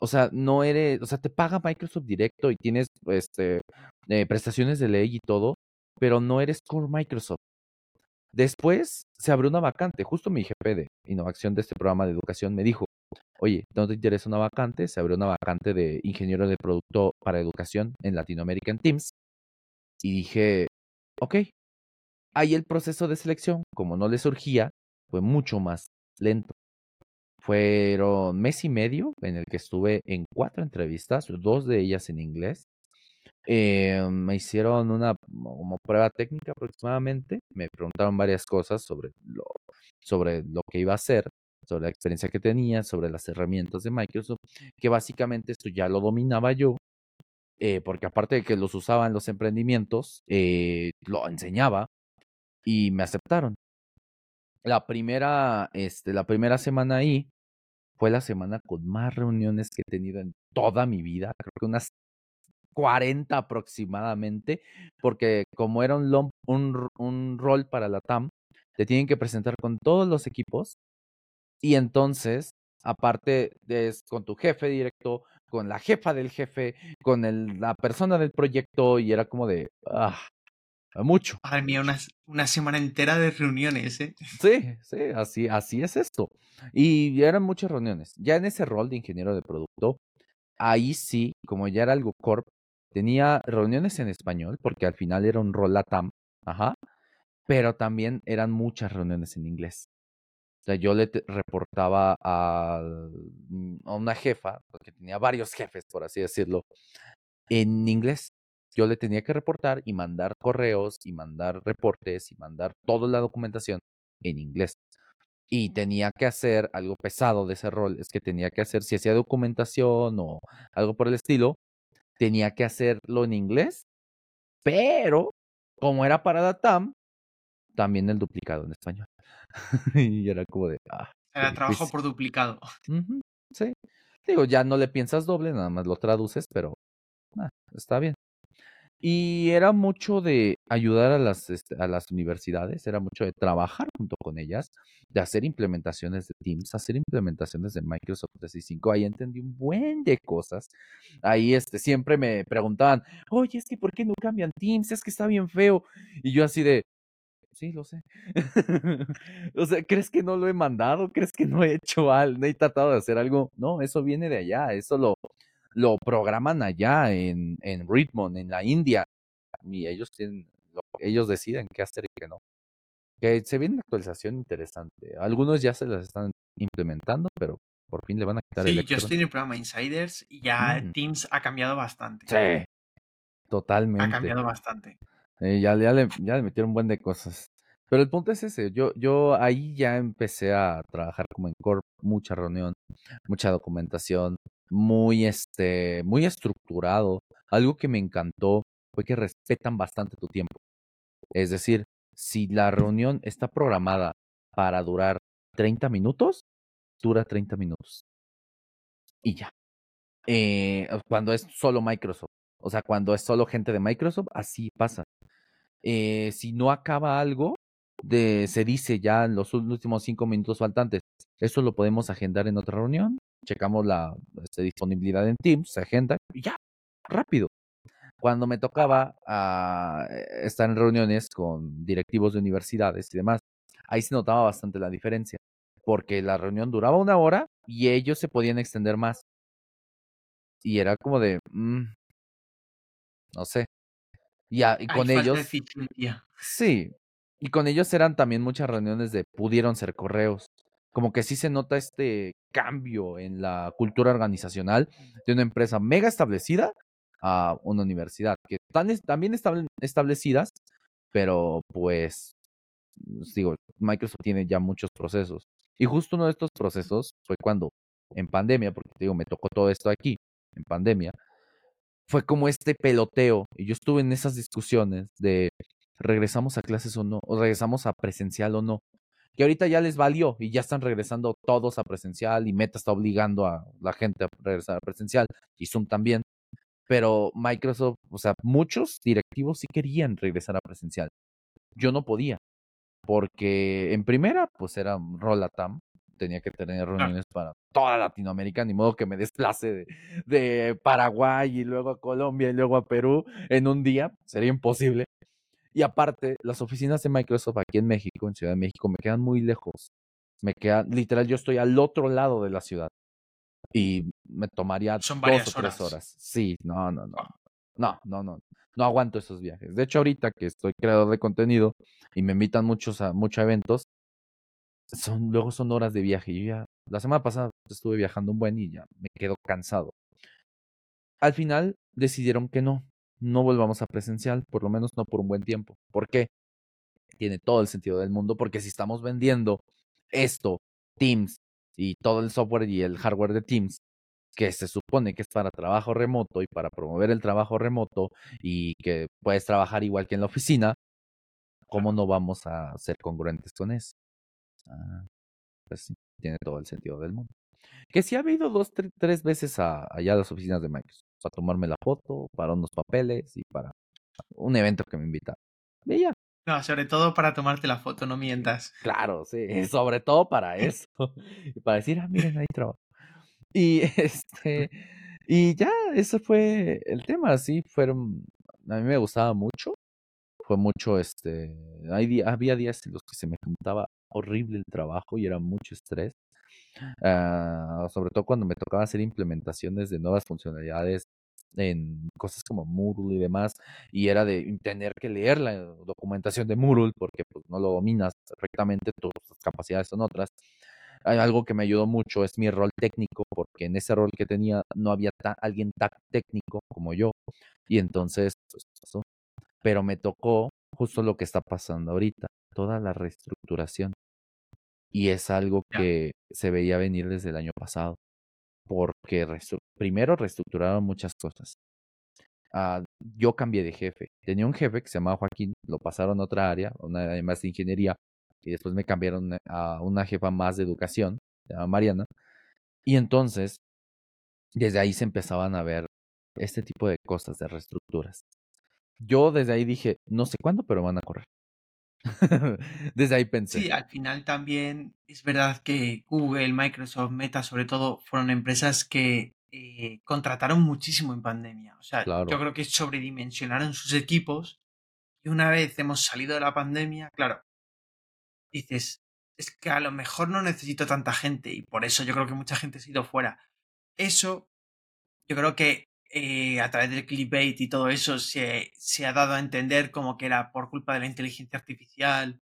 O sea, no eres, o sea, te paga Microsoft directo y tienes este eh, prestaciones de ley y todo, pero no eres core Microsoft. Después se abrió una vacante, justo mi jefe de innovación de este programa de educación me dijo, oye, ¿no te interesa una vacante? Se abrió una vacante de ingeniero de producto para educación en Latinoamérica en Teams. Y dije, ok. Ahí el proceso de selección, como no le surgía, fue mucho más lento. Fueron mes y medio en el que estuve en cuatro entrevistas, dos de ellas en inglés. Eh, me hicieron una como prueba técnica aproximadamente. Me preguntaron varias cosas sobre lo, sobre lo que iba a hacer sobre la experiencia que tenía, sobre las herramientas de Microsoft, que básicamente esto ya lo dominaba yo, eh, porque aparte de que los usaba en los emprendimientos, eh, lo enseñaba y me aceptaron. La primera, este, la primera semana ahí fue la semana con más reuniones que he tenido en toda mi vida, creo que unas 40 aproximadamente, porque como era un, un, un rol para la TAM, te tienen que presentar con todos los equipos y entonces, aparte de con tu jefe directo, con la jefa del jefe, con el, la persona del proyecto, y era como de, ah, mucho. Madre mía, una, una semana entera de reuniones, ¿eh? Sí, sí, así, así es esto. Y eran muchas reuniones. Ya en ese rol de ingeniero de producto, ahí sí, como ya era algo corp, tenía reuniones en español, porque al final era un rol LATAM, ajá, pero también eran muchas reuniones en inglés sea, yo le reportaba a, mm, a una jefa, porque tenía varios jefes, por así decirlo, en inglés. Yo le tenía que reportar y mandar correos y mandar reportes y mandar toda la documentación en inglés. Y tenía que hacer algo pesado de ese rol, es que tenía que hacer, si hacía documentación o algo por el estilo, tenía que hacerlo en inglés Pero, como era para la TAM, también el duplicado en español. y era como de, ah, Era trabajo por duplicado. sí. Digo, ya no le piensas doble, nada más lo traduces, pero ah, está bien. Y era mucho de ayudar a las, este, a las universidades, era mucho de trabajar junto con ellas, de hacer implementaciones de Teams, hacer implementaciones de Microsoft 365. Ahí entendí un buen de cosas. Ahí este, siempre me preguntaban, oye, es que ¿por qué no cambian Teams? Es que está bien feo. Y yo así de, sí, lo sé. o sea, ¿crees que no lo he mandado? ¿Crees que no he hecho algo? ¿No he tratado de hacer algo? No, eso viene de allá, eso lo, lo programan allá en, en Richmond, en la India, y ellos tienen, ellos deciden qué hacer y qué no. Que se viene una actualización interesante. Algunos ya se las están implementando, pero por fin le van a quitar el. Sí, yo estoy en el programa Insiders y ya mm. Teams ha cambiado bastante. Sí, totalmente. Ha cambiado bastante. Eh, ya, ya, le, ya le metieron un buen de cosas. Pero el punto es ese, yo, yo ahí ya empecé a trabajar como en Corp, mucha reunión, mucha documentación, muy, este, muy estructurado. Algo que me encantó fue que respetan bastante tu tiempo. Es decir, si la reunión está programada para durar 30 minutos, dura 30 minutos. Y ya. Eh, cuando es solo Microsoft. O sea, cuando es solo gente de Microsoft, así pasa. Eh, si no acaba algo, de, se dice ya en los últimos cinco minutos faltantes, eso lo podemos agendar en otra reunión checamos la este, disponibilidad en Teams, se agenda y ya, rápido. Cuando me tocaba ah, estar en reuniones con directivos de universidades y demás, ahí se notaba bastante la diferencia, porque la reunión duraba una hora y ellos se podían extender más. Y era como de, mm, no sé. y con ellos... Sí, y con ellos eran también muchas reuniones de pudieron ser correos como que sí se nota este cambio en la cultura organizacional de una empresa mega establecida a una universidad, que están también están establecidas, pero pues, pues, digo, Microsoft tiene ya muchos procesos. Y justo uno de estos procesos fue cuando, en pandemia, porque digo, me tocó todo esto aquí, en pandemia, fue como este peloteo, y yo estuve en esas discusiones de regresamos a clases o no, o regresamos a presencial o no que ahorita ya les valió y ya están regresando todos a presencial y Meta está obligando a la gente a regresar a presencial y Zoom también. Pero Microsoft, o sea, muchos directivos sí querían regresar a presencial. Yo no podía, porque en primera, pues era Rolatam, tenía que tener reuniones para toda Latinoamérica, ni modo que me desplace de, de, Paraguay y luego a Colombia y luego a Perú en un día, sería imposible. Y aparte, las oficinas de Microsoft aquí en México, en Ciudad de México, me quedan muy lejos. Me quedan, literal, yo estoy al otro lado de la ciudad. Y me tomaría Son dos o tres horas. Sí, no, no, no. No, no, no. No aguanto esos viajes. De hecho, ahorita que estoy creador de contenido y me invitan muchos a muchos eventos, son, luego son horas de viaje. Yo ya, la semana pasada estuve viajando un buen y ya me quedo cansado. Al final decidieron que no, no volvamos a presencial, por lo menos no por un buen tiempo. ¿Por qué? Tiene todo el sentido del mundo, porque si estamos vendiendo esto, Teams y todo el software y el hardware de Teams, que se supone que es para trabajo remoto y para promover el trabajo remoto y que puedes trabajar igual que en la oficina, ¿cómo no vamos a ser congruentes con eso? Ah, pues sí, tiene todo el sentido del mundo. Que si ha habido dos, tres veces allá a las oficinas de Microsoft para tomarme la foto, para unos papeles y para un evento que me invita. Y No, sobre todo para tomarte la foto, no mientas. Claro, sí, sobre todo para eso. y para decir, ah, miren, ahí trabajo. Y este, y ya, ese fue el tema, sí, fueron, a mí me gustaba mucho, fue mucho, este, había días en los que se me juntaba horrible el trabajo y era mucho estrés, Ah, sobre todo cuando me tocaba hacer implementaciones de nuevas funcionalidades en cosas como Moodle y demás, y era de tener que leer la documentación de Moodle porque pues, no lo dominas perfectamente, tus capacidades son otras. Algo que me ayudó mucho es mi rol técnico, porque en ese rol que tenía no había alguien tan técnico como yo, y entonces pues, pasó. Pero me tocó justo lo que está pasando ahorita, toda la reestructuración. Y es algo que se veía venir desde el año pasado, porque primero reestructuraron muchas cosas. ah, yo cambié de jefe. Tenía un jefe que se llamaba Joaquín, lo pasaron a otra área, una área más de ingeniería, y después me cambiaron a una jefa más de educación, se llama Mariana. Y entonces, desde ahí se empezaban a ver este tipo de cosas, de reestructuras. Yo desde ahí dije, no sé cuándo, pero van a correr. desde ahí pensé. Sí, al final también es verdad que Google, Microsoft, Meta, sobre todo, fueron empresas que eh, contrataron muchísimo en pandemia. O sea, yo creo que sobredimensionaron sus equipos y una vez hemos salido de la pandemia, claro, dices, es que a lo mejor no necesito tanta gente y por eso yo creo que mucha gente se ha ido fuera. Eso, yo creo que eh, a través del clickbait y todo eso se, se, ha dado a entender como que era por culpa de la inteligencia artificial,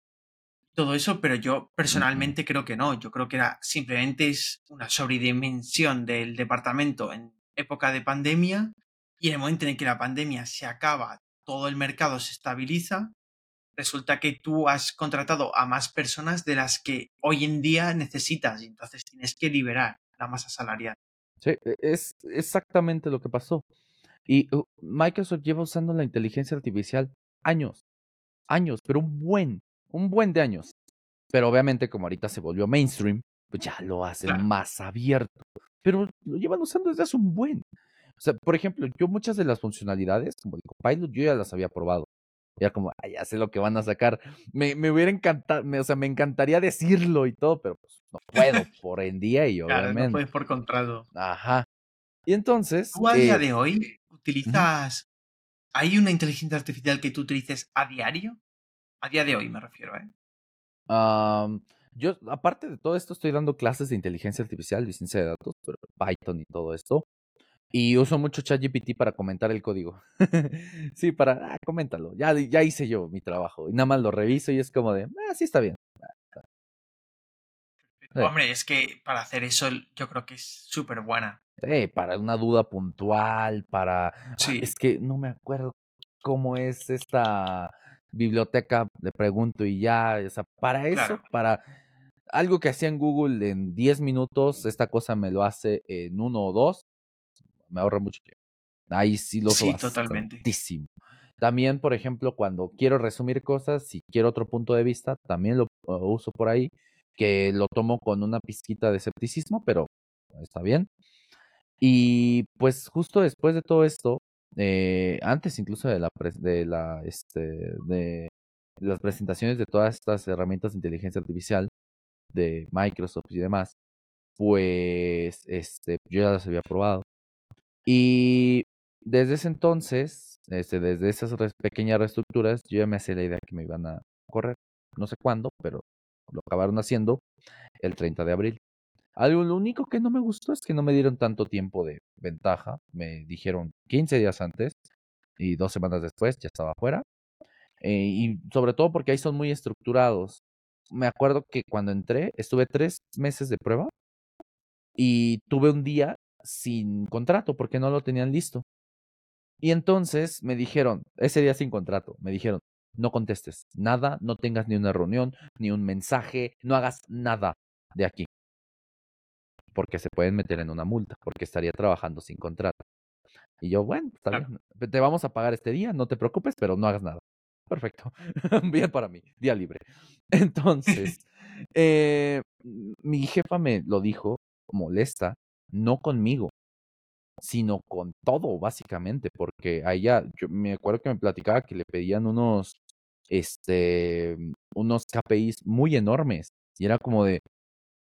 todo eso, pero yo personalmente creo que no. Yo creo que era simplemente es una sobredimensión del departamento en época de pandemia y en el momento en que la pandemia se acaba, todo el mercado se estabiliza, resulta que tú has contratado a más personas de las que hoy en día necesitas y entonces tienes que liberar la masa salarial. Sí, e, es exactamente lo que pasó. Y uh, Microsoft lleva usando la inteligencia artificial años, años, pero un buen, un buen de años. Pero obviamente como ahorita se volvió mainstream, pues ya lo hacen más abierto. Pero lo llevan usando desde hace un buen. O sea, por ejemplo, yo muchas de las funcionalidades, como el Copilot, yo ya las había probado. Ya como, ya sé lo que van a sacar. Me, me hubiera encantado, o sea, me encantaría decirlo y todo, pero pues no puedo por en día y obviamente. Claro, no puedes por contrato. Ajá. Y entonces. ¿Tú a día eh, de hoy utilizas. ¿Hay una inteligencia artificial que tú utilices a diario? A día de hoy me refiero, ¿eh? yo, aparte de todo esto, estoy dando clases de inteligencia artificial, de ciencia de datos, pero Python y todo esto. Y uso mucho ChatGPT para comentar el código. sí, para, ah, coméntalo. Ya, ya hice yo mi trabajo. Y nada más lo reviso y es como de, ah, sí está bien. Hombre, es que para hacer eso yo creo que es súper buena. Sí, para una duda puntual, para... Ah, sí. Es que no me acuerdo cómo es esta biblioteca, le pregunto y ya, o sea, para eso, para algo que hacía en Google en 10 minutos, esta cosa me lo hace en uno o dos, me ahorra mucho tiempo. Ahí sí lo uso sí, totalmente. También, por ejemplo, cuando quiero resumir cosas, si quiero otro punto de vista, también lo uh, uso por ahí, que lo tomo con una pizquita de escepticismo, pero está bien. Y pues justo después de todo esto, eh, antes incluso de la, de la este, de las presentaciones de todas estas herramientas de inteligencia artificial de Microsoft y demás, pues este, yo ya las había probado. Y desde ese entonces, este, desde esas pequeñas reestructuras, yo ya me hacía la idea que me iban a correr. No sé cuándo, pero lo acabaron haciendo el 30 de abril. Algo, lo único que no me gustó es que no me dieron tanto tiempo de ventaja. Me dijeron 15 días antes y dos semanas después ya estaba fuera. Eh, y sobre todo porque ahí son muy estructurados. Me acuerdo que cuando entré estuve tres meses de prueba y tuve un día sin contrato porque no lo tenían listo. Y entonces me dijeron, ese día sin contrato, me dijeron, no contestes nada, no tengas ni una reunión, ni un mensaje, no hagas nada de aquí porque se pueden meter en una multa, porque estaría trabajando sin contrato. Y yo, bueno, está bien, te vamos a pagar este día, no te preocupes, pero no hagas nada. Perfecto, bien para mí, día libre. Entonces, eh, mi jefa me lo dijo molesta, no conmigo, sino con todo, básicamente, porque allá, yo me acuerdo que me platicaba que le pedían unos, este, unos KPIs muy enormes, y era como de,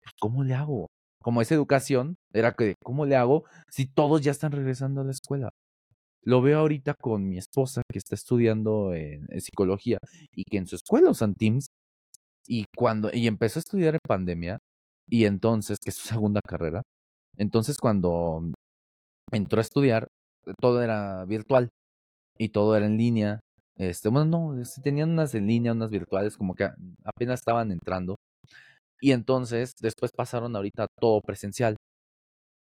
pues, ¿cómo le hago? como esa educación, era que, ¿cómo le hago si todos ya están regresando a la escuela? Lo veo ahorita con mi esposa que está estudiando en, psicología y que en su escuela usan Teams y cuando y empezó a estudiar en pandemia y entonces que es su segunda carrera, entonces cuando entró a estudiar todo era virtual y todo era en línea. Este, bueno, no, tenían unas en línea, unas virtuales, como que apenas estaban entrando. Y entonces, después pasaron ahorita todo presencial.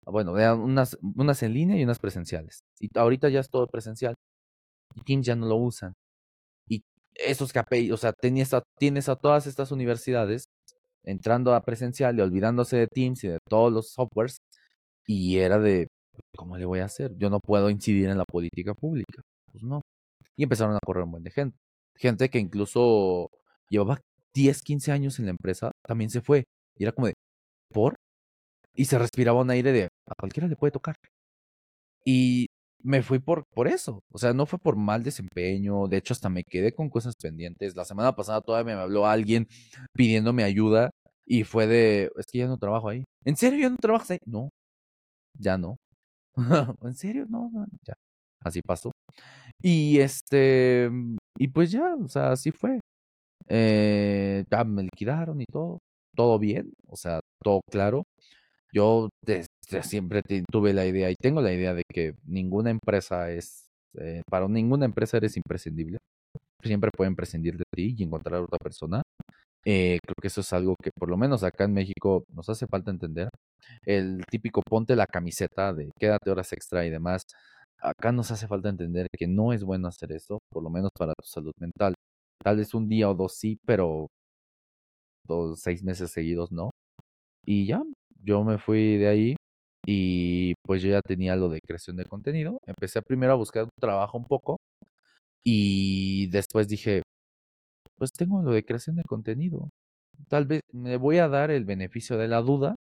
Bueno, unas, unas en línea y unas presenciales. Y ahorita ya es todo presencial. Y Teams ya no lo usan. Y esos KPI, o sea, tienes a, tienes a todas estas universidades entrando a presencial y olvidándose de Teams y de todos los softwares. Y era de, ¿cómo le voy a hacer? Yo no puedo incidir en la política pública. Pues no. Y empezaron a correr un buen de gente. Gente que incluso llevaba 10, 15 años en la empresa, también se fue. Y era como de, ¿por? Y se respiraba un aire de, a cualquiera le puede tocar. Y me fui por, por eso. O sea, no fue por mal desempeño. De hecho, hasta me quedé con cosas pendientes. La semana pasada todavía me habló alguien pidiéndome ayuda y fue de, es que ya no trabajo ahí. ¿En serio ya no trabajas ahí? No, ya no. ¿En serio? No, ya. Así pasó. Y este, y pues ya, o sea, así fue. Eh, ya me liquidaron y todo. Todo bien, o sea, todo claro. Yo desde siempre tuve la idea y tengo la idea de que ninguna empresa es, eh, para ninguna empresa eres imprescindible. Siempre pueden prescindir de ti y encontrar a otra persona. Eh, creo que eso es algo que por lo menos acá en México nos hace falta entender. El típico ponte la camiseta de quédate horas extra y demás. Acá nos hace falta entender que no es bueno hacer esto, por lo menos para tu salud mental. Tal vez un día o dos sí, pero dos, seis meses seguidos no. Y ya, yo me fui de ahí y pues yo ya tenía lo de creación de contenido. Empecé primero a buscar un trabajo un poco y después dije, pues tengo lo de creación de contenido. Tal vez me voy a dar el beneficio de la duda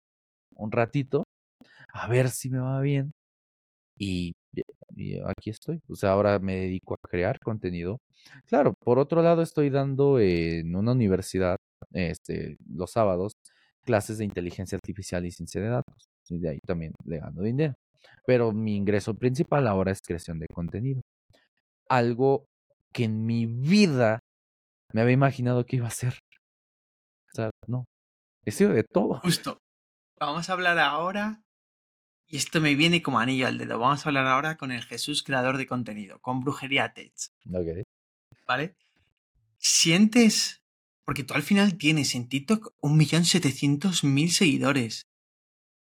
un ratito, a ver si me va bien. Y, aquí estoy. O sea, ahora me dedico a crear contenido. Claro, por otro lado estoy dando en una universidad, este, los sábados, clases de inteligencia artificial y ciencia de datos. Y de ahí también le gano dinero. Pero mi ingreso principal ahora es creación de contenido. Algo que en mi vida me había imaginado que iba a ser. O sea, no. He sido de todo. Justo. Vamos a hablar ahora, y esto me viene como anillo al dedo. Vamos a hablar ahora con el Jesús creador de contenido, con Brujería Tech. Ok. ¿Vale? Sientes, porque tú al final tienes en TikTok un millón setecientos mil seguidores.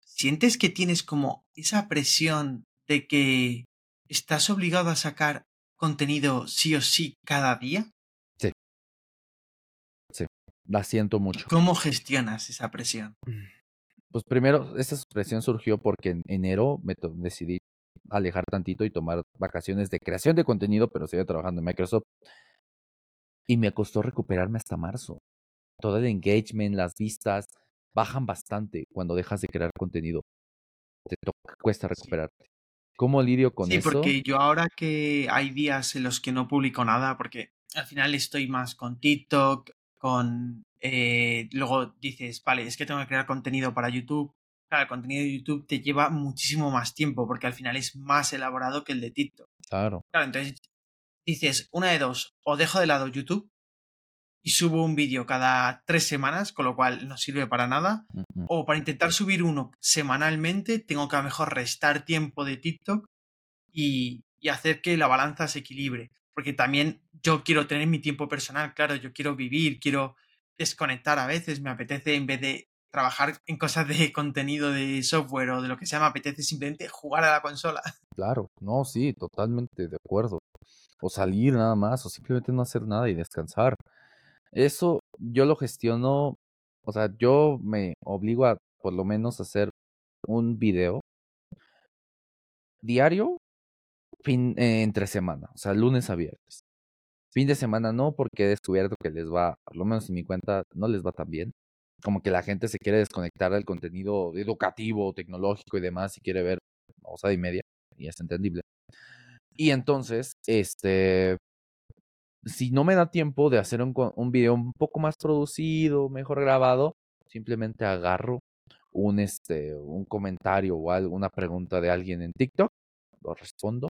¿Sientes que tienes como esa presión de que estás obligado a sacar contenido sí o sí cada día? La siento mucho. ¿Cómo gestionas esa presión? Pues primero, esa presión surgió porque en enero me decidí alejar tantito y tomar vacaciones de creación de contenido, pero seguía trabajando en Microsoft. Y me costó recuperarme hasta marzo. Todo el engagement, las vistas, bajan bastante cuando dejas de crear contenido. Te toca, cuesta recuperarte. ¿Cómo lidio con eso? Sí, porque yo ahora que hay días en los que no publico nada, porque al final estoy más con TikTok, con... Eh, luego dices, vale, es que tengo que crear contenido para YouTube. Claro, el contenido de YouTube te lleva muchísimo más tiempo porque al final es más elaborado que el de TikTok. Claro. Claro, entonces dices, una de dos, o dejo de lado YouTube y subo un vídeo cada tres semanas, con lo cual no sirve para nada, o para intentar subir uno semanalmente, tengo que a lo mejor restar tiempo de TikTok y, y hacer que la balanza se equilibre porque también yo quiero tener mi tiempo personal, claro, yo quiero vivir, quiero desconectar a veces, me apetece en vez de trabajar en cosas de contenido de software o de lo que sea, me apetece simplemente jugar a la consola. Claro, no, sí, totalmente de acuerdo. O salir nada más, o simplemente no hacer nada y descansar. Eso yo lo gestiono, o sea, yo me obligo a por lo menos hacer un video diario fin, eh, entre semana, o sea, lunes a viernes. Fin de semana no, porque he descubierto que les va, por lo menos en mi cuenta, no les va tan bien. Como que la gente se quiere desconectar del contenido educativo, tecnológico y demás y quiere ver sea, y media, y es entendible. Y entonces, este, si no me da tiempo de hacer un, un video un poco más producido, mejor grabado, simplemente agarro un, este, un comentario o alguna pregunta de alguien en TikTok, lo respondo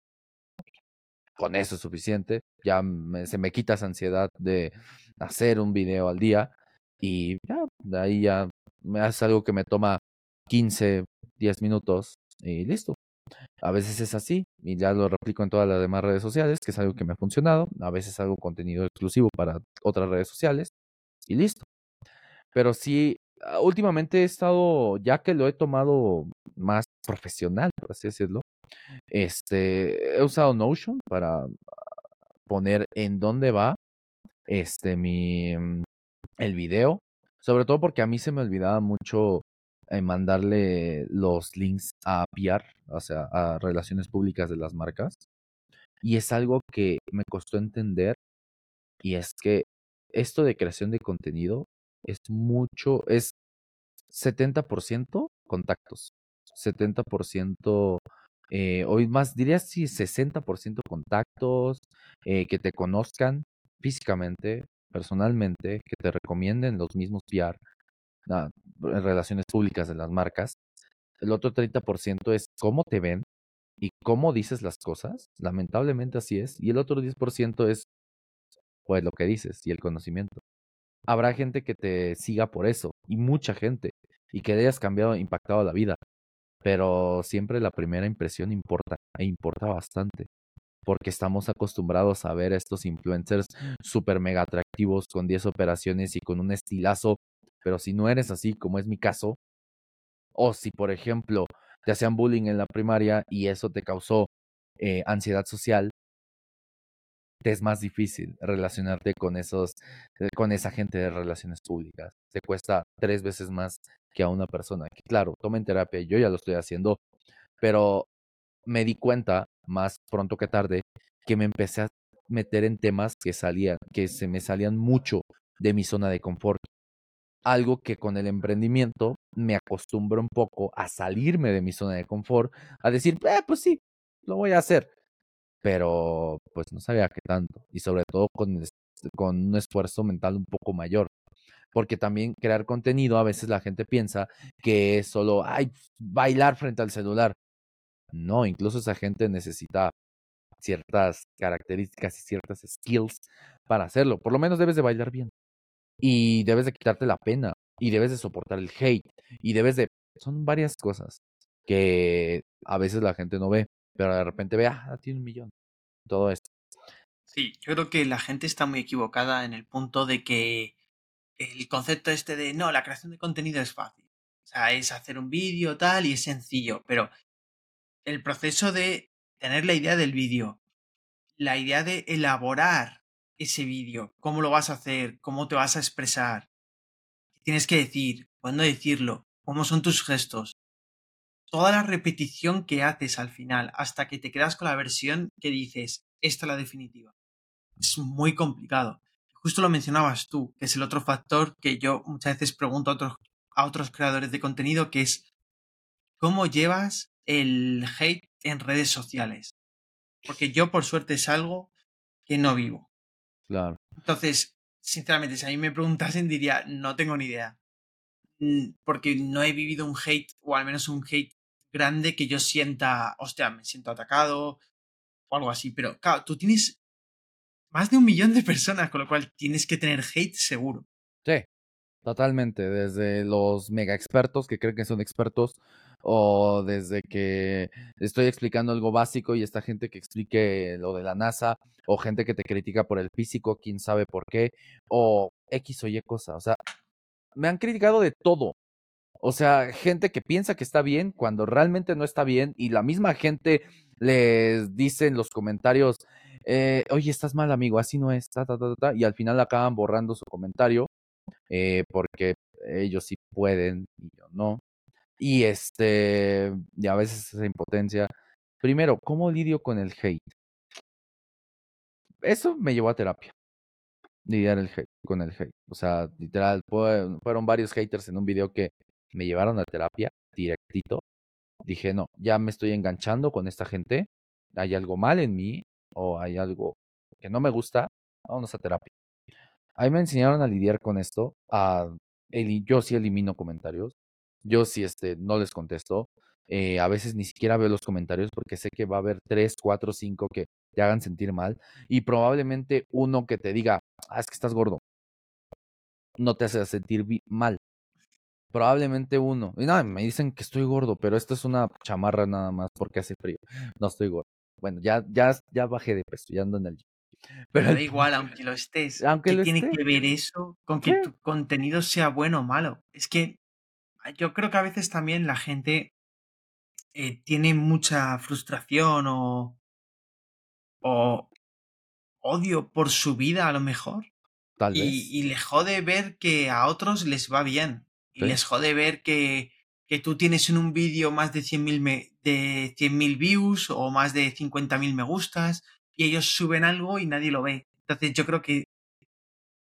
con eso es suficiente. Ya se me quita esa ansiedad de hacer un video al día y ya, de ahí ya me hace algo que me toma 15, 10 minutos y listo. A veces es así y ya lo replico en todas las demás redes sociales, que es algo que me ha funcionado. A veces hago contenido exclusivo para otras redes sociales y listo. Pero sí, ah, últimamente he estado, ya que lo he tomado más profesional, por así decirlo, este, he usado Notion para poner en dónde va este mi mm, el video, sobre todo porque a mí se me olvidaba mucho en mandarle los links a PR, o sea, a relaciones públicas de las marcas. Y es algo que me costó entender y es que esto de creación de contenido es mucho, es 70% contactos, 70% eh, hoy más, diría sí, 60% contactos, eh, que te conozcan físicamente, personalmente, que te recomienden los mismos PR, ah, en relaciones públicas de las marcas. El otro 30% es cómo te ven y cómo dices las cosas. Lamentablemente así es. Y el otro 10% es, pues, lo que dices y el conocimiento. Habrá gente que te siga por eso, y mucha gente, y que le hayas cambiado, impactado la vida. Pero siempre la primera impresión importa, e importa bastante. Porque estamos acostumbrados a ver a estos influencers súper mega atractivos con 10 operaciones y con un estilazo. Pero si no eres así, como es mi caso, o si, por ejemplo, te hacían bullying en la primaria y eso te causó eh, ansiedad social, te es más difícil relacionarte con esos, eh, con esa gente de relaciones públicas. Te cuesta tres veces más que a una persona claro, tomen terapia, yo ya lo estoy haciendo, pero me di cuenta más pronto que tarde que me empecé a meter en temas que salían, que se me salían mucho de mi zona de confort. Algo que con el emprendimiento me acostumbro un poco a salirme de mi zona de confort, a decir, eh, pues sí, lo voy a hacer. Pero pues no sabía qué tanto. Y sobre todo con, con un esfuerzo mental un poco mayor. Porque también crear contenido, a veces la gente piensa que es solo, ay, bailar frente al celular. No, incluso esa gente necesita ciertas características y ciertas skills para hacerlo. Por lo menos debes de bailar bien. Y debes de quitarte la pena. Y debes de soportar el hate. Y debes de... Son varias cosas que a veces la gente no ve. Pero de repente ve, ah, tiene un millón. Todo esto. Sí, yo creo que la gente está muy equivocada en el punto de que el concepto este de no, la creación de contenido es fácil. O sea, es hacer un vídeo tal y es sencillo, pero el proceso de tener la idea del vídeo, la idea de elaborar ese vídeo, cómo lo vas a hacer, cómo te vas a expresar, qué tienes que decir, cuándo decirlo, cómo son tus gestos, toda la repetición que haces al final hasta que te quedas con la versión que dices, esta es la definitiva. Es muy complicado justo lo mencionabas tú, que es el otro factor que yo muchas veces pregunto a otros, a otros creadores de contenido, que es cómo llevas el hate en redes sociales. Porque yo, por suerte, es algo que no vivo. Claro. Entonces, sinceramente, si a mí me preguntasen, diría, no tengo ni idea. Mm, porque no he vivido un hate, o al menos un hate grande que yo sienta, hostia, me siento atacado o algo así. Pero claro, tú tienes más de un millón de personas, con lo cual tienes que tener hate seguro. Sí, totalmente. Desde los mega expertos que creen que son expertos, o desde que estoy explicando algo básico y esta gente que explique lo de la NASA, o gente que te critica por el físico, quién sabe por qué, o X o Y cosa. O sea, me han criticado de todo. O sea, gente que piensa que está bien cuando realmente no está bien y la misma gente les dice en los comentarios, eh, oye, estás mal, amigo, así no es, y al final acaban borrando su comentario, eh, porque ellos sí pueden y yo no. Y este, y a veces esa impotencia. Primero, ¿cómo lidio con el hate? Eso me llevó a terapia. Lidiar el hate, con el hate. O sea, literal, fueron varios haters en un video que me llevaron a terapia directito. Dije, no, ya me estoy enganchando con esta gente. Hay algo mal en mí o hay algo que no me gusta, vámonos a terapia. Ahí me enseñaron a lidiar con esto. A, yo sí elimino comentarios. Yo sí este, no les contesto. Eh, a veces ni siquiera veo los comentarios porque sé que va a haber tres, cuatro, cinco que te hagan sentir mal. Y probablemente uno que te diga, ah, es que estás gordo. No te hace sentir mal. Probablemente uno. Y nada, me dicen que estoy gordo, pero esto es una chamarra nada más porque hace frío. No estoy gordo. Bueno, ya, ya, ya bajé de peso, ya ando en el Pero da igual, aunque lo estés. Aunque ¿Qué tiene que ver eso con que tu contenido sea bueno o malo? Es que yo creo que a veces también la gente eh, tiene mucha frustración o, o odio por su vida a lo mejor. Tal y, vez. Y les jode ver que a otros les va bien. Y les jode ver que que tú tienes en un vídeo más de 100.000 de 100.000 views o más de 50.000 me gustas y ellos suben algo y nadie lo ve. Entonces yo creo que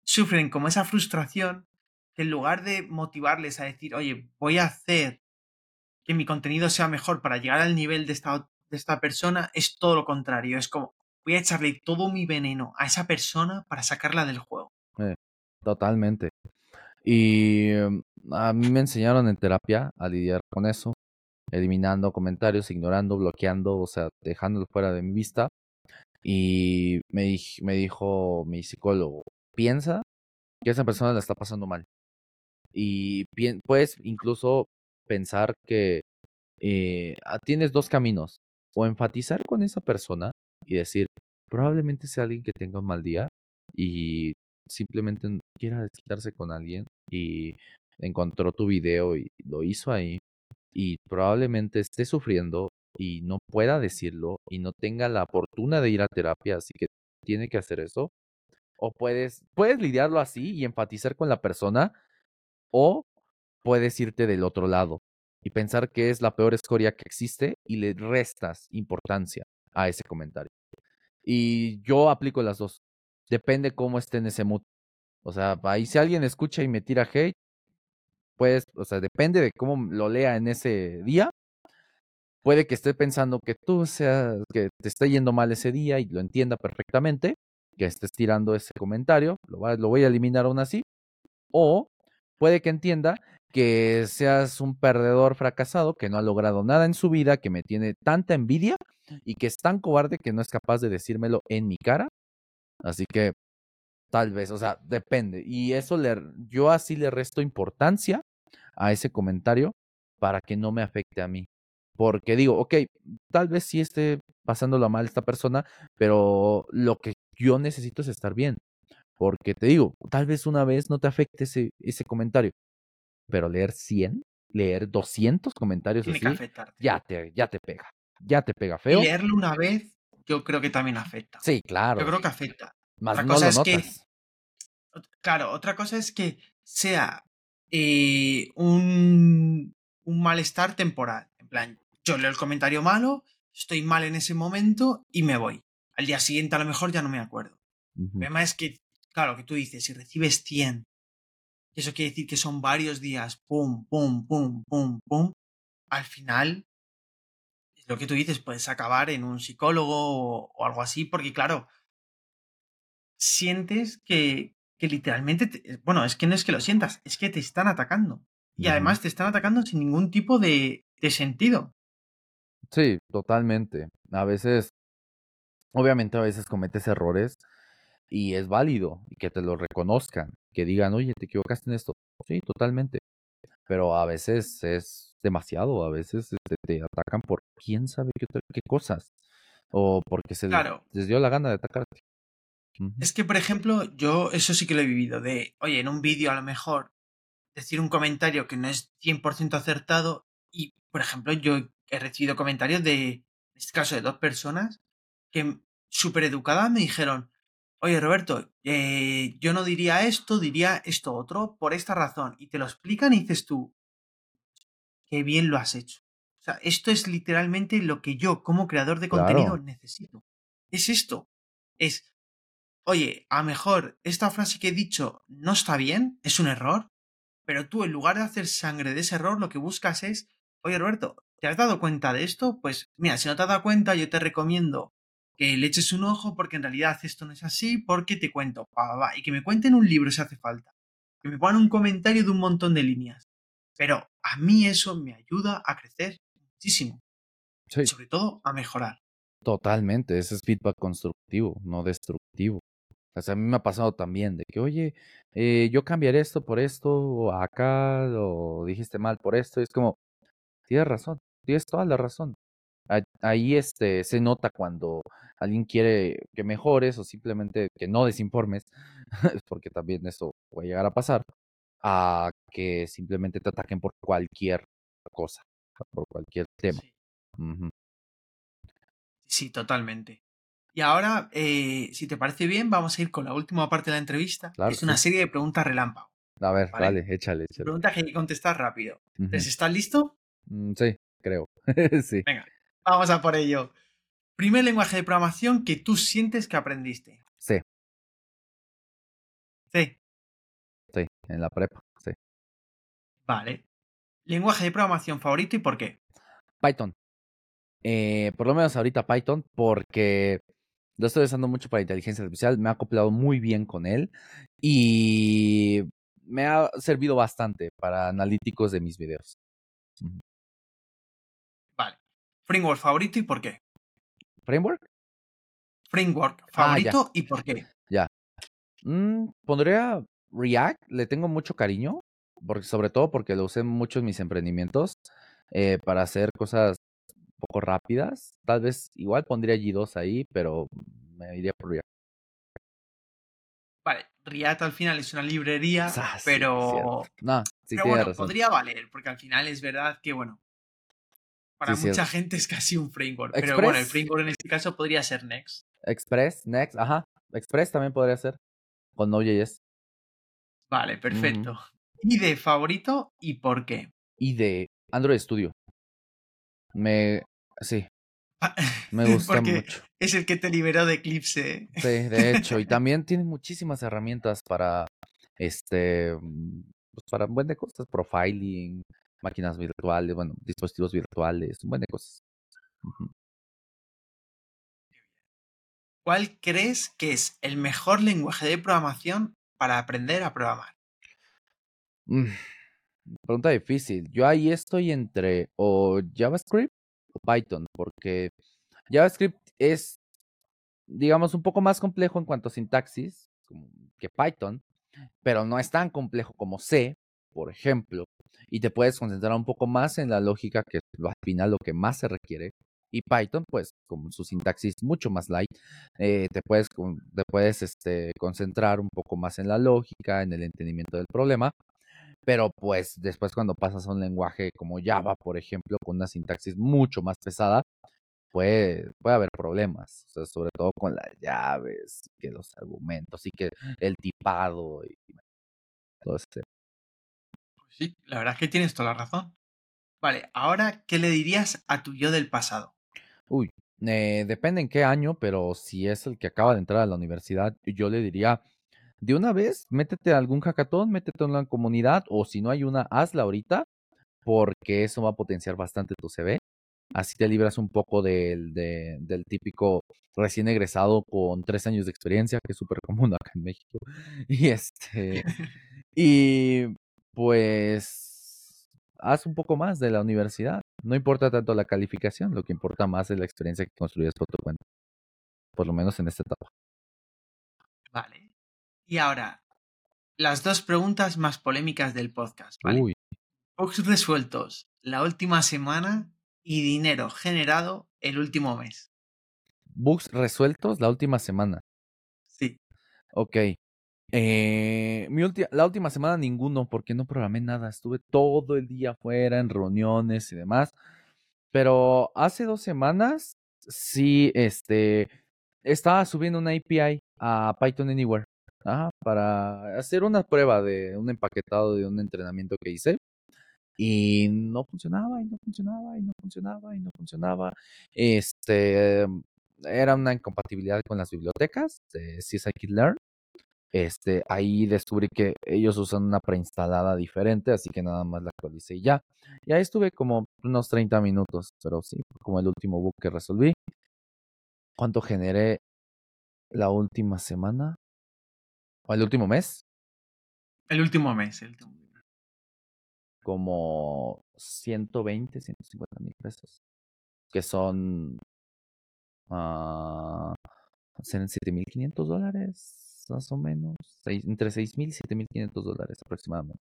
sufren como esa frustración que en lugar de motivarles a decir, oye, voy a hacer que mi contenido sea mejor para llegar al nivel de esta, de esta persona, es todo lo contrario. Es como, voy a echarle todo mi veneno a esa persona para sacarla del juego. Eh, totalmente. Y em, a mí me enseñaron en terapia a lidiar con eso, eliminando comentarios, ignorando, bloqueando, o sea, dejándolo fuera de mi vista. Y me, me dijo mi psicólogo, piensa que esa persona la está pasando mal. Y puedes incluso pensar que eh, ah, tienes dos caminos, o enfatizar con esa persona y decir, probablemente sea alguien que tenga un mal día y simplemente quiera desquitarse con alguien y encontró tu video y lo hizo ahí y probablemente esté sufriendo y no pueda decirlo y no tenga la fortuna de ir a terapia, así que tiene que hacer eso. O puedes, puedes lidiarlo así y empatizar con la persona, o puedes irte del otro lado y pensar que es la peor escoria que existe y le restas importancia a ese comentario. Y yo aplico las dos. Depende cómo esté en ese mood. O sea, ahí si alguien escucha y me tira hate, pues, o sea, depende de cómo lo lea en ese día. Puede que esté pensando que tú seas, que te esté yendo mal ese día y lo entienda perfectamente, que estés tirando ese comentario, lo, lo voy a eliminar aún así. O puede que entienda que seas un perdedor fracasado que no ha logrado nada en su vida, que me tiene tanta envidia y que es tan cobarde que no es capaz de decírmelo en mi cara. Así que Tal vez, o sea, depende. Y eso le, yo así le resto importancia a ese comentario para que no me afecte a mí. Porque digo, ok, tal vez sí esté pasándolo mal esta persona, pero lo que yo necesito es estar bien. Porque te digo, tal vez una vez no te afecte ese, ese comentario, pero leer 100, leer 200 comentarios así, ya te, ya te pega, ya te pega feo. Y leerlo una vez, yo creo que también afecta. Sí, claro. Yo creo que afecta. Más otra cosa es que. Claro, otra cosa es que sea eh, un, un malestar temporal. En plan, yo leo el comentario malo, estoy mal en ese momento y me voy. Al día siguiente a lo mejor ya no me acuerdo. El problema es que, claro, que tú dices, si recibes 100, eso quiere decir que son varios días, pum, pum, pum, pum, pum, al final, lo que tú dices, puedes acabar en un psicólogo o algo así, porque claro, sientes que, que literalmente, bueno, es que no es que lo sientas, es que te están atacando. Y además te están atacando sin ningún tipo de, de sentido. Sí, totalmente. A veces, obviamente a veces cometes errores y es válido y que te lo reconozcan, que digan, oye, te equivocaste en esto. Sí, totalmente. Pero a veces es demasiado, a veces te, te atacan por quién sabe qué, qué cosas o porque se les dio la gana de atacarte. Es que, por ejemplo, yo eso sí que lo he vivido, de, oye, en un vídeo a lo mejor decir un comentario que no es 100% acertado y, por ejemplo, yo he recibido comentarios de, en este caso, de dos personas que súper educadas me dijeron, oye, Roberto, eh, yo no diría esto, diría esto otro por esta razón. Y te lo explican y dices tú, qué bien lo has hecho. O sea, esto es literalmente lo que yo como creador de contenido necesito. Es esto. Es oye, a lo mejor esta frase que he dicho no está bien, es un error, pero tú en lugar de hacer sangre de ese error, lo que buscas es, oye Roberto, ¿te has dado cuenta de esto? Pues mira, si no te has dado cuenta, yo te recomiendo que le eches un ojo porque en realidad esto no es así, porque te cuento, y que me cuenten un libro si hace falta, que me pongan un comentario de un montón de líneas. Pero a mí eso me ayuda a crecer muchísimo. Y sobre todo a mejorar. Totalmente, ese es feedback constructivo, no destructivo. O sea, a mí me ha pasado también de que, oye, eh, yo cambiaré esto por esto, o acá, o dijiste mal por esto. Y es como, tienes razón, tienes toda la razón. Ahí este, se nota cuando alguien quiere que mejores o simplemente que no desinformes, porque también eso puede llegar a pasar, a que simplemente te ataquen por cualquier cosa, por cualquier tema. sí totalmente. Y ahora, eh, si te parece bien, vamos a ir con la última parte de la entrevista, que es una serie de preguntas relámpago. A ver, ¿Vale? vale, échale, échale. Pregunta que hay que contestar rápido. Ujú. Entonces, ¿estás listo? Mm, sí, creo. sí. Venga, vamos a por ello. Primer lenguaje de programación que tú sientes que aprendiste. Sí, C. sí, en la prepa, sí. Vale. Lenguaje de programación favorito y por qué. Python. Eh, por lo menos ahorita Python, porque lo estoy usando mucho para inteligencia artificial, me ha acoplado muy bien con él y me ha servido bastante para analíticos de mis videos. Framework favorito y por qué. ¿Framework? Framework Ah, ya. favorito y por qué. Mm, pondría React, le tengo mucho cariño, porque, sobre todo porque lo usé mucho en mis emprendimientos eh, para hacer cosas un poco rápidas. Tal vez igual pondría G2 ahí, pero me iría por React. Vale. React al final es una librería, Ah, sí, pero. No, sí pero bueno, razón. podría valer, porque al final es verdad que, bueno, para Sí, mucha gente es casi un framework. Pero bueno, el framework en este caso podría ser Next. Express, Next, ajá. Express también podría ser con Node.js. Vale, perfecto. ¿Y de favorito y por qué? Y de Android Studio. Me, sí, me gusta Porque mucho. es el que te liberó de Eclipse. Sí, de hecho, y también tiene muchísimas herramientas para, este, pues para un buen de cosas, profiling, máquinas virtuales, bueno, dispositivos virtuales, un buen de cosas. ¿Cuál crees que es el mejor lenguaje de programación para aprender a programar? Mm, Pregunta difícil. Yo ahí estoy entre o JavaScript o Python, porque JavaScript es, digamos, un poco más complejo en cuanto a sintaxis que Python, pero no es tan complejo como C, por ejemplo, y te puedes concentrar un poco más en la lógica, que es al final lo que más se requiere. Y Python, pues, con su sintaxis mucho más light, eh, te puedes, te puedes este, concentrar un poco más en la lógica, en el entendimiento del problema. Pero pues después cuando pasas a un lenguaje como Java, por ejemplo, con una sintaxis mucho más pesada, puede, puede haber problemas, o sea, sobre todo con las llaves, que los argumentos y que el tipado y todo ese. Pues sí, la verdad es que tienes toda la razón. Vale, ahora, ¿qué le dirías a tu yo del pasado? Uy, eh, depende en qué año, pero si es el que acaba de entrar a la universidad, yo le diría, de una vez, métete a algún hackathon, métete en una comunidad, o si no hay una, hazla ahorita, porque eso va a potenciar bastante tu CV. Así te libras un poco del, de- del típico recién egresado con tres años de experiencia, que es súper común acá en México. Y este, y pues haz un poco más de la universidad. No importa tanto la calificación, lo que importa más es la experiencia que construyes por tu cuenta. Por lo menos en esta etapa. Vale. Y ahora, las dos preguntas más polémicas del podcast, ¿vale? Uy, Bugs resueltos la última semana y dinero generado el último mes. bugs resueltos la última semana. Sí. Ok. Eh, mi la última semana ninguno, porque no programé nada. Estuve todo el día afuera en reuniones y demás. Pero hace dos semanas, sí, este, estaba subiendo una API a Python Anywhere. Para hacer una prueba de un empaquetado de un entrenamiento que hice. Y no funcionaba, y no funcionaba, y no funcionaba, y no funcionaba. Este, era una incompatibilidad con las bibliotecas de scikit-learn. Este, ahí descubrí que ellos usan una preinstalada diferente, así que nada más la actualicé y ya. Y ahí estuve como unos 30 minutos, pero sí, como el último bug que resolví. ¿Cuánto generé la última semana? ¿O el último mes? El último mes. El último mes. Como 120, 150 mil pesos. Que son... ah, serán 7.500 dólares, más o menos. Seis- entre 6.000 y 7.500 dólares aproximadamente.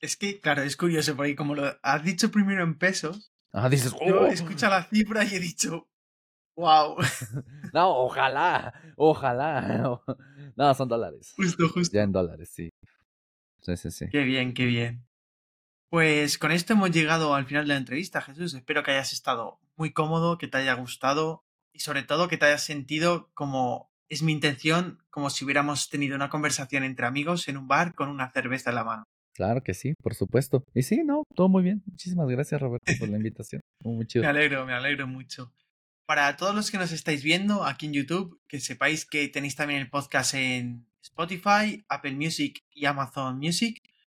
Es que, claro, es curioso porque como lo has dicho primero en pesos, Ajá, dices, yo "Oh". escucho la cifra y he dicho, wow, No, ojalá, ojalá. No, son dólares. justo, justo. Ya en dólares, sí. Sí, sí, sí. Qué bien, qué bien. Pues con esto hemos llegado al final de la entrevista, Jesús. Espero que hayas estado muy cómodo, que te haya gustado y sobre todo que te hayas sentido como es mi intención como si hubiéramos tenido una conversación entre amigos en un bar con una cerveza en la mano. Claro que sí, por supuesto. Y sí, no, todo muy bien. Muchísimas gracias, Roberto, por la invitación. Muy chido. Me alegro, me alegro mucho. Para todos los que nos estáis viendo aquí en YouTube, que sepáis que tenéis también el podcast en Spotify, Apple Music y Amazon Music.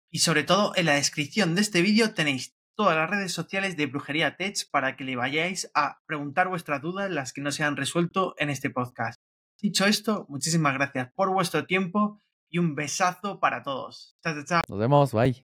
Y sobre todo en la descripción de este vídeo tenéis todas las redes sociales de Brujería Tech para que le vayáis a preguntar vuestras dudas, las que no se han resuelto en este podcast. Dicho esto, muchísimas gracias por vuestro tiempo y un besazo para todos. Chao, chao. Nos vemos, bye.